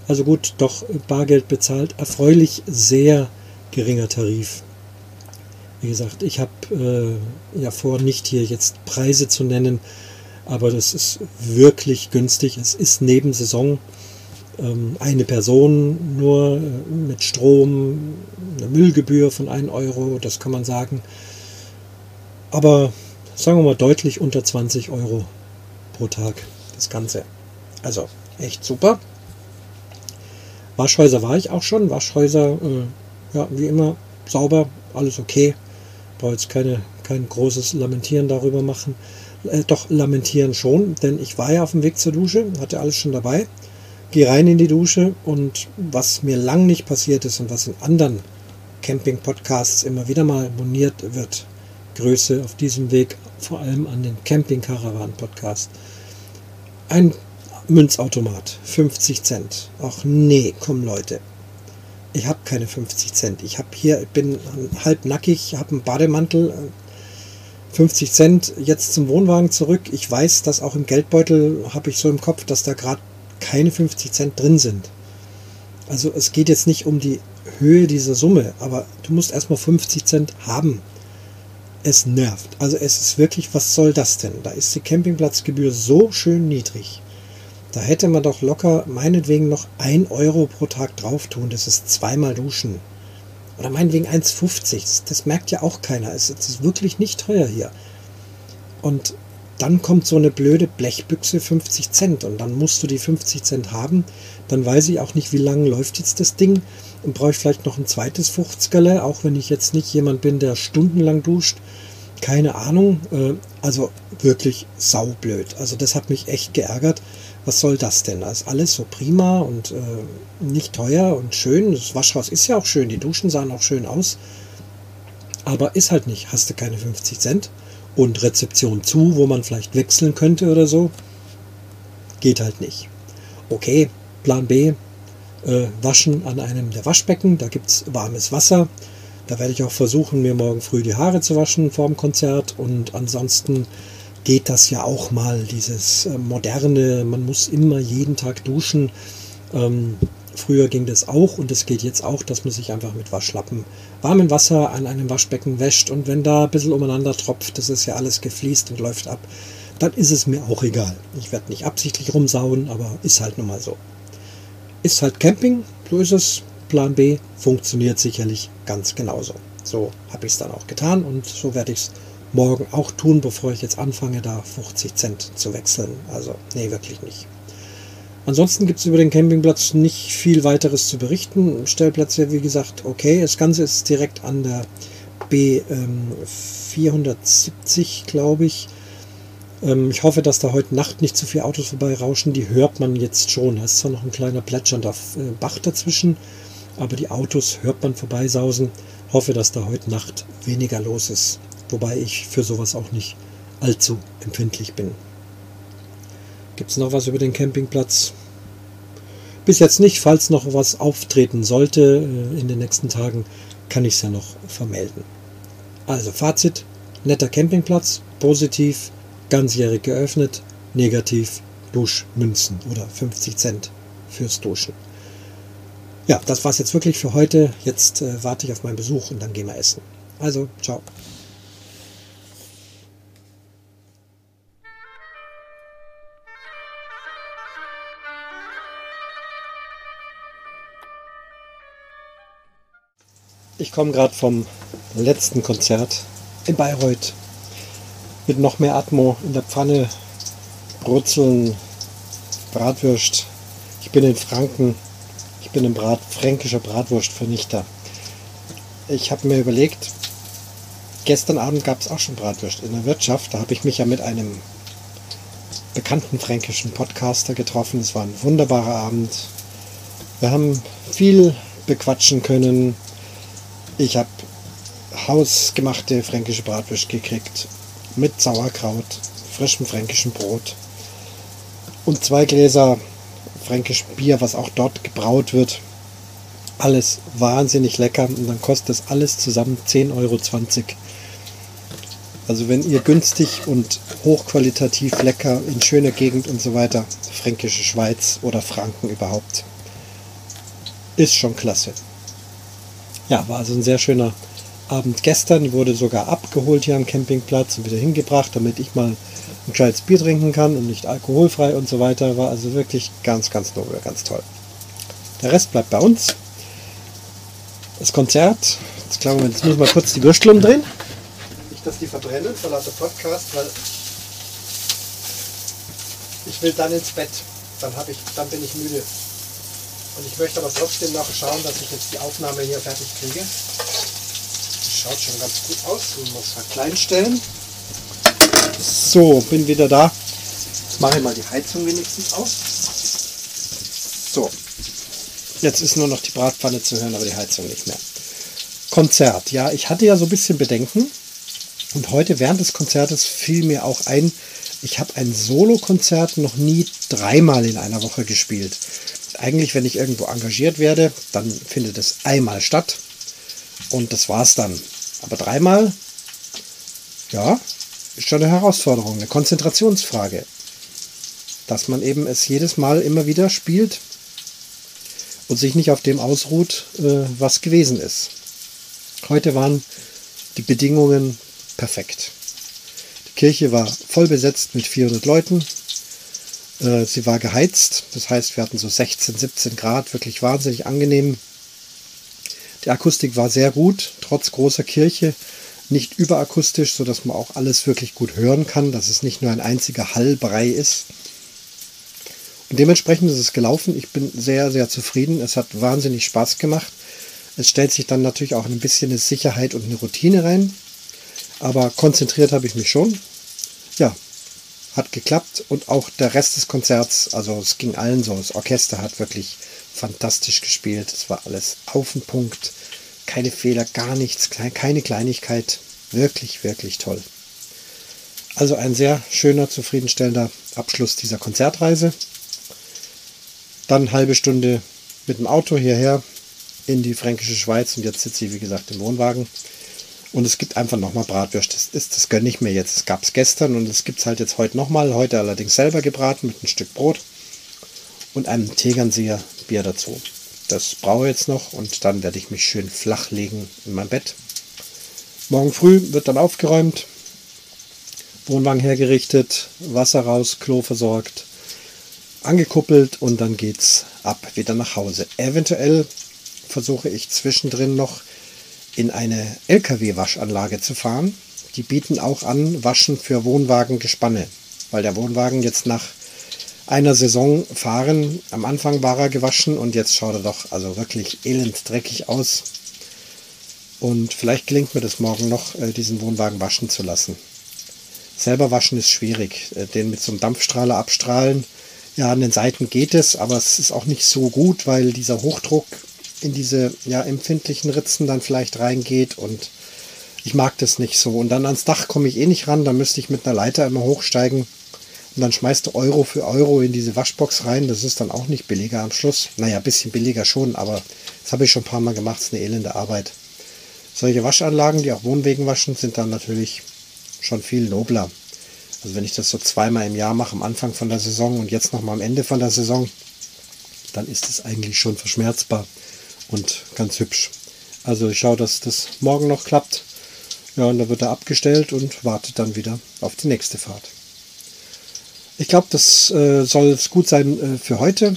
A: Also gut, doch Bargeld bezahlt. Erfreulich sehr geringer Tarif. Wie gesagt, ich habe äh, ja vor, nicht hier jetzt Preise zu nennen, aber das ist wirklich günstig. Es ist neben Saison ähm, eine Person nur äh, mit Strom, eine Müllgebühr von 1 Euro, das kann man sagen. Aber sagen wir mal deutlich unter 20 Euro pro Tag das Ganze. Also echt super. Waschhäuser war ich auch schon. Waschhäuser, äh, ja, wie immer, sauber, alles okay. Brauche jetzt keine, kein großes Lamentieren darüber machen. Äh, doch lamentieren schon, denn ich war ja auf dem Weg zur Dusche, hatte alles schon dabei. Gehe rein in die Dusche und was mir lang nicht passiert ist und was in anderen Camping-Podcasts immer wieder mal moniert wird, Größe auf diesem Weg, vor allem an den Camping Caravan Podcast. Ein Münzautomat, 50 Cent. Ach nee, komm Leute. Ich habe keine 50 Cent. Ich habe hier, ich bin halb nackig, habe einen Bademantel. 50 Cent jetzt zum Wohnwagen zurück. Ich weiß, dass auch im Geldbeutel habe ich so im Kopf, dass da gerade keine 50 Cent drin sind. Also es geht jetzt nicht um die Höhe dieser Summe, aber du musst erstmal 50 Cent haben es nervt. Also es ist wirklich, was soll das denn? Da ist die Campingplatzgebühr so schön niedrig. Da hätte man doch locker meinetwegen noch 1 Euro pro Tag drauf tun. Das ist zweimal duschen. Oder meinetwegen 1,50. Das, das merkt ja auch keiner. Es, es ist wirklich nicht teuer hier. Und
B: dann kommt so eine blöde Blechbüchse 50 Cent und dann musst du die 50 Cent haben. Dann weiß ich auch nicht, wie lange läuft jetzt das Ding und brauche ich vielleicht noch ein zweites 50 auch wenn ich jetzt nicht jemand bin, der stundenlang duscht. Keine Ahnung. Äh, also wirklich saublöd. Also das hat mich echt geärgert. Was soll das denn? Da ist alles so prima und äh, nicht teuer und schön. Das Waschhaus ist ja auch schön. Die Duschen sahen auch schön aus. Aber ist halt nicht. Hast du keine 50 Cent und Rezeption zu, wo man vielleicht wechseln könnte oder so. Geht halt nicht. Okay, Plan B, äh, waschen an einem der Waschbecken. Da gibt es warmes Wasser. Da werde ich auch versuchen, mir morgen früh die Haare zu waschen vor dem Konzert. Und ansonsten geht das ja auch mal, dieses äh, moderne, man muss immer jeden Tag duschen. Ähm, früher ging das auch und es geht jetzt auch, dass man sich einfach mit Waschlappen warmem Wasser an einem Waschbecken wäscht. Und wenn da ein bisschen umeinander tropft, das ist ja alles gefliest und läuft ab, dann ist es mir auch egal. Ich werde nicht absichtlich rumsauen, aber ist halt nun mal so. Ist halt Camping, so ist es. Plan B funktioniert sicherlich ganz genauso. So habe ich es dann auch getan und so werde ich es morgen auch tun, bevor ich jetzt anfange, da 50 Cent zu wechseln. Also, nee, wirklich nicht. Ansonsten gibt es über den Campingplatz nicht viel weiteres zu berichten. Stellplätze, wie gesagt, okay. Das Ganze ist direkt an der B470, glaube ich. Ähm, ich hoffe, dass da heute Nacht nicht zu viele Autos vorbeirauschen. Die hört man jetzt schon. Da ist zwar noch ein kleiner plätschernder äh, Bach dazwischen, aber die Autos hört man vorbeisausen. Hoffe, dass da heute Nacht weniger los ist. Wobei ich für sowas auch nicht allzu empfindlich bin. Gibt es noch was über den Campingplatz? Bis jetzt nicht. Falls noch was auftreten sollte äh, in den nächsten Tagen, kann ich es ja noch vermelden. Also Fazit, netter Campingplatz, positiv, ganzjährig geöffnet, negativ Duschmünzen oder 50 Cent fürs Duschen. Ja, das war es jetzt wirklich für heute. Jetzt äh, warte ich auf meinen Besuch und dann gehen wir essen. Also, ciao. Ich komme gerade vom letzten Konzert in Bayreuth mit noch mehr Atmo in der Pfanne, Brutzeln, Bratwürst. Ich bin in Franken. Ich bin ein Brat, fränkischer Bratwurstvernichter. Ich habe mir überlegt, gestern Abend gab es auch schon Bratwurst in der Wirtschaft. Da habe ich mich ja mit einem bekannten fränkischen Podcaster getroffen. Es war ein wunderbarer Abend. Wir haben viel bequatschen können. Ich habe hausgemachte fränkische Bratwurst gekriegt mit Sauerkraut, frischem fränkischen Brot und zwei Gläser fränkischem Bier, was auch dort gebraut wird. Alles wahnsinnig lecker und dann kostet das alles zusammen 10,20 Euro. Also wenn ihr günstig und hochqualitativ lecker in schöner Gegend und so weiter, fränkische Schweiz oder Franken überhaupt, ist schon klasse. Ja, war also ein sehr schöner Abend gestern. Wurde sogar abgeholt hier am Campingplatz und wieder hingebracht, damit ich mal ein gescheites Bier trinken kann und nicht alkoholfrei und so weiter. War also wirklich ganz, ganz nobel, ganz toll. Der Rest bleibt bei uns. Das Konzert, jetzt, klar, jetzt muss ich mal kurz die Würstel umdrehen. Nicht, dass die verbrennen vor lauter Podcast, weil ich will dann ins Bett. Dann, ich, dann bin ich müde. Und ich möchte aber trotzdem noch schauen, dass ich jetzt die Aufnahme hier fertig kriege schaut schon ganz gut aus. Ich muss verkleinstellen. So, bin wieder da. Jetzt mache ich mal die Heizung wenigstens aus. So, jetzt ist nur noch die Bratpfanne zu hören, aber die Heizung nicht mehr. Konzert. Ja, ich hatte ja so ein bisschen Bedenken. Und heute während des Konzertes fiel mir auch ein, ich habe ein Solo-Konzert noch nie dreimal in einer Woche gespielt. Eigentlich, wenn ich irgendwo engagiert werde, dann findet es einmal statt. Und das war's dann. Aber dreimal, ja, ist schon eine Herausforderung, eine Konzentrationsfrage. Dass man eben es jedes Mal immer wieder spielt und sich nicht auf dem ausruht, äh, was gewesen ist. Heute waren die Bedingungen perfekt. Die Kirche war voll besetzt mit 400 Leuten. Äh, sie war geheizt, das heißt, wir hatten so 16, 17 Grad, wirklich wahnsinnig angenehm. Die Akustik war sehr gut, trotz großer Kirche. nicht überakustisch, sodass man auch alles wirklich gut hören kann, dass es nicht nur ein einziger Hallbrei ist. Und dementsprechend ist es gelaufen. Ich bin sehr, sehr zufrieden. Es hat wahnsinnig Spaß gemacht. Es stellt sich dann natürlich auch ein bisschen eine Sicherheit und eine Routine rein. Aber konzentriert habe ich mich schon. Ja, hat geklappt und auch der Rest des Konzerts, also es ging allen so. Das Orchester hat wirklich fantastisch gespielt. Es war alles auf den Punkt. Keine Fehler, gar nichts, keine Kleinigkeit. Wirklich, wirklich toll. Also ein sehr schöner, zufriedenstellender Abschluss dieser Konzertreise. Dann eine halbe Stunde mit dem Auto hierher in die fränkische Schweiz und jetzt sitze ich, wie gesagt, im Wohnwagen. Und es gibt einfach nochmal Bratwürste. Das, das, das gönne ich mir jetzt. Es gab es gestern und es gibt es halt jetzt heute nochmal. Heute allerdings selber gebraten mit einem Stück Brot und einem Tegernseer Bier dazu. Das brauche ich jetzt noch und dann werde ich mich schön flach legen in mein Bett. Morgen früh wird dann aufgeräumt, Wohnwagen hergerichtet, Wasser raus, Klo versorgt, angekuppelt und dann geht's ab wieder nach Hause. Eventuell versuche ich zwischendrin noch in eine LKW-Waschanlage zu fahren. Die bieten auch an Waschen für Wohnwagengespanne, weil der Wohnwagen jetzt nach einer Saison fahren, am Anfang war er gewaschen und jetzt schaut er doch also wirklich elend dreckig aus. Und vielleicht gelingt mir das morgen noch, äh, diesen Wohnwagen waschen zu lassen. Selber waschen ist schwierig. Äh, den mit so einem Dampfstrahler abstrahlen, ja, an den Seiten geht es, aber es ist auch nicht so gut, weil dieser Hochdruck in diese ja, empfindlichen Ritzen dann vielleicht reingeht und ich mag das nicht so. Und dann ans Dach komme ich eh nicht ran, da müsste ich mit einer Leiter immer hochsteigen und dann schmeißt du Euro für Euro in diese Waschbox rein. Das ist dann auch nicht billiger am Schluss. Naja, ein bisschen billiger schon, aber das habe ich schon ein paar Mal gemacht, das ist eine elende Arbeit. Solche Waschanlagen, die auch Wohnwegen waschen, sind dann natürlich schon viel nobler. Also wenn ich das so zweimal im Jahr mache, am Anfang von der Saison und jetzt nochmal am Ende von der Saison, dann ist es eigentlich schon verschmerzbar und ganz hübsch. Also ich schaue, dass das morgen noch klappt. Ja, und dann wird er abgestellt und wartet dann wieder auf die nächste Fahrt. Ich glaube, das äh, soll gut sein äh, für heute.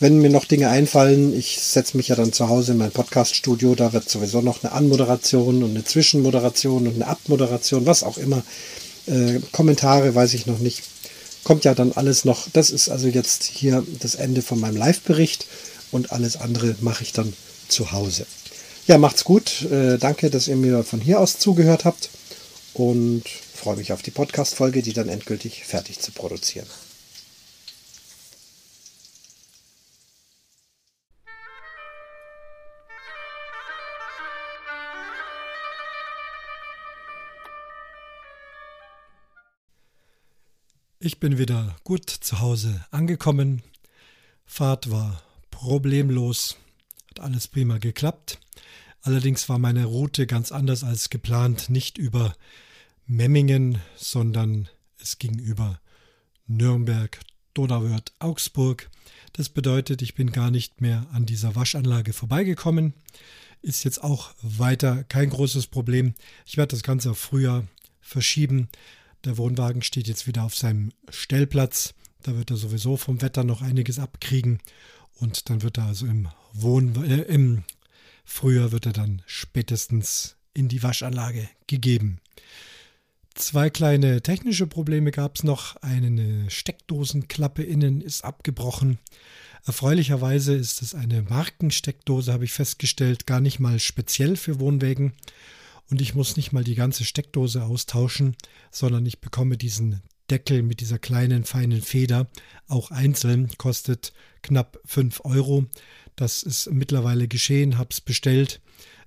B: Wenn mir noch Dinge einfallen, ich setze mich ja dann zu Hause in mein Podcast-Studio, da wird sowieso noch eine Anmoderation und eine Zwischenmoderation und eine Abmoderation, was auch immer. Äh, Kommentare weiß ich noch nicht. Kommt ja dann alles noch. Das ist also jetzt hier das Ende von meinem Live-Bericht und alles andere mache ich dann zu Hause. Ja, macht's gut. Äh, danke, dass ihr mir von hier aus zugehört habt und freue mich auf die Podcast-Folge, die dann endgültig fertig zu produzieren.
A: Ich bin wieder gut zu Hause angekommen. Fahrt war problemlos, hat alles prima geklappt. Allerdings war meine Route ganz anders als geplant, nicht über Memmingen, sondern es ging über Nürnberg, Donauwörth, Augsburg. Das bedeutet, ich bin gar nicht mehr an dieser Waschanlage vorbeigekommen. Ist jetzt auch weiter kein großes Problem. Ich werde das Ganze auf Frühjahr verschieben. Der Wohnwagen steht jetzt wieder auf seinem Stellplatz. Da wird er sowieso vom Wetter noch einiges abkriegen. Und dann wird er also im Wohn äh, im Frühjahr wird er dann spätestens in die Waschanlage gegeben. Zwei kleine technische Probleme gab es noch. Eine Steckdosenklappe innen ist abgebrochen. Erfreulicherweise ist es eine Markensteckdose, habe ich festgestellt, gar nicht mal speziell für Wohnwägen. Und ich muss nicht mal die ganze Steckdose austauschen, sondern ich bekomme diesen Deckel mit dieser kleinen feinen Feder auch einzeln, kostet knapp 5 Euro. Das ist mittlerweile geschehen, habe es bestellt.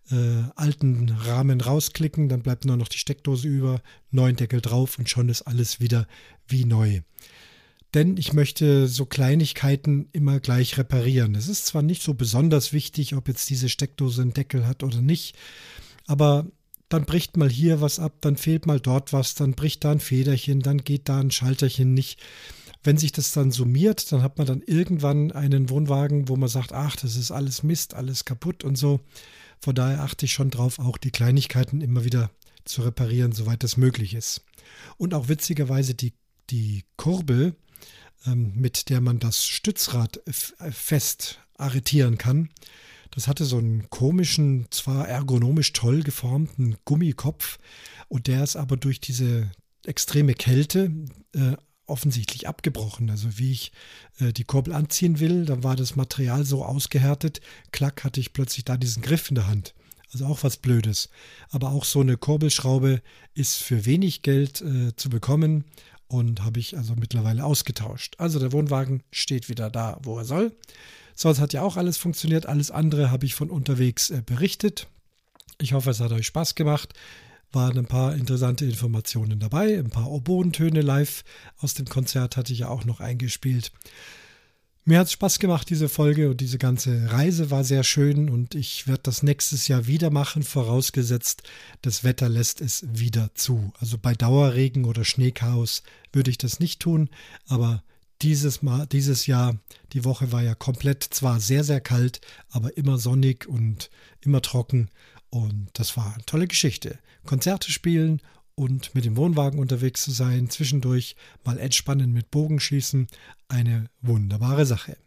A: Äh, alten Rahmen rausklicken, dann bleibt nur noch die Steckdose über, neuen Deckel drauf und schon ist alles wieder wie neu. Denn ich möchte so Kleinigkeiten immer gleich reparieren. Es ist zwar nicht so besonders wichtig, ob jetzt diese Steckdose einen Deckel hat oder nicht, aber dann bricht mal hier was ab, dann fehlt mal dort was, dann bricht da ein Federchen, dann geht da ein Schalterchen nicht. Wenn sich das dann summiert, dann hat man dann irgendwann einen Wohnwagen, wo man sagt, ach, das ist alles Mist, alles kaputt und so. Von daher achte ich schon drauf, auch die Kleinigkeiten immer wieder zu reparieren, soweit das möglich ist. Und auch witzigerweise die, die Kurbel, ähm, mit der man das Stützrad fest arretieren kann, Das hatte so einen komischen, zwar ergonomisch toll geformten Gummikopf und der ist aber durch diese extreme Kälte äh, offensichtlich abgebrochen. Also wie ich äh, die Kurbel anziehen will, dann war das Material so ausgehärtet, klack hatte ich plötzlich da diesen Griff in der Hand. Also auch was Blödes. Aber auch so eine Kurbelschraube ist für wenig Geld äh, zu bekommen und habe ich also mittlerweile ausgetauscht. Also der Wohnwagen steht wieder da, wo er soll. Sonst hat ja auch alles funktioniert. Alles andere habe ich von unterwegs äh, berichtet. Ich hoffe, es hat euch Spaß gemacht. Waren ein paar interessante Informationen dabei, ein paar Oboentöne live aus dem Konzert hatte ich ja auch noch eingespielt. Mir hat es Spaß gemacht, diese Folge und diese ganze Reise war sehr schön und ich werde das nächstes Jahr wieder machen, vorausgesetzt, das Wetter lässt es wieder zu. Also bei Dauerregen oder Schneechaos würde ich das nicht tun, aber dieses Mal, dieses Jahr, die Woche war ja komplett zwar sehr, sehr kalt, aber immer sonnig und immer trocken. Und das war eine tolle Geschichte. Konzerte spielen und mit dem Wohnwagen unterwegs zu sein, zwischendurch mal entspannen mit Bogenschießen, eine wunderbare Sache.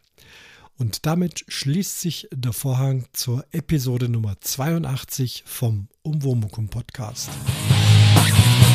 A: Und damit schließt sich der Vorhang zur Episode Nummer 82 vom Umwomukum Podcast. Musik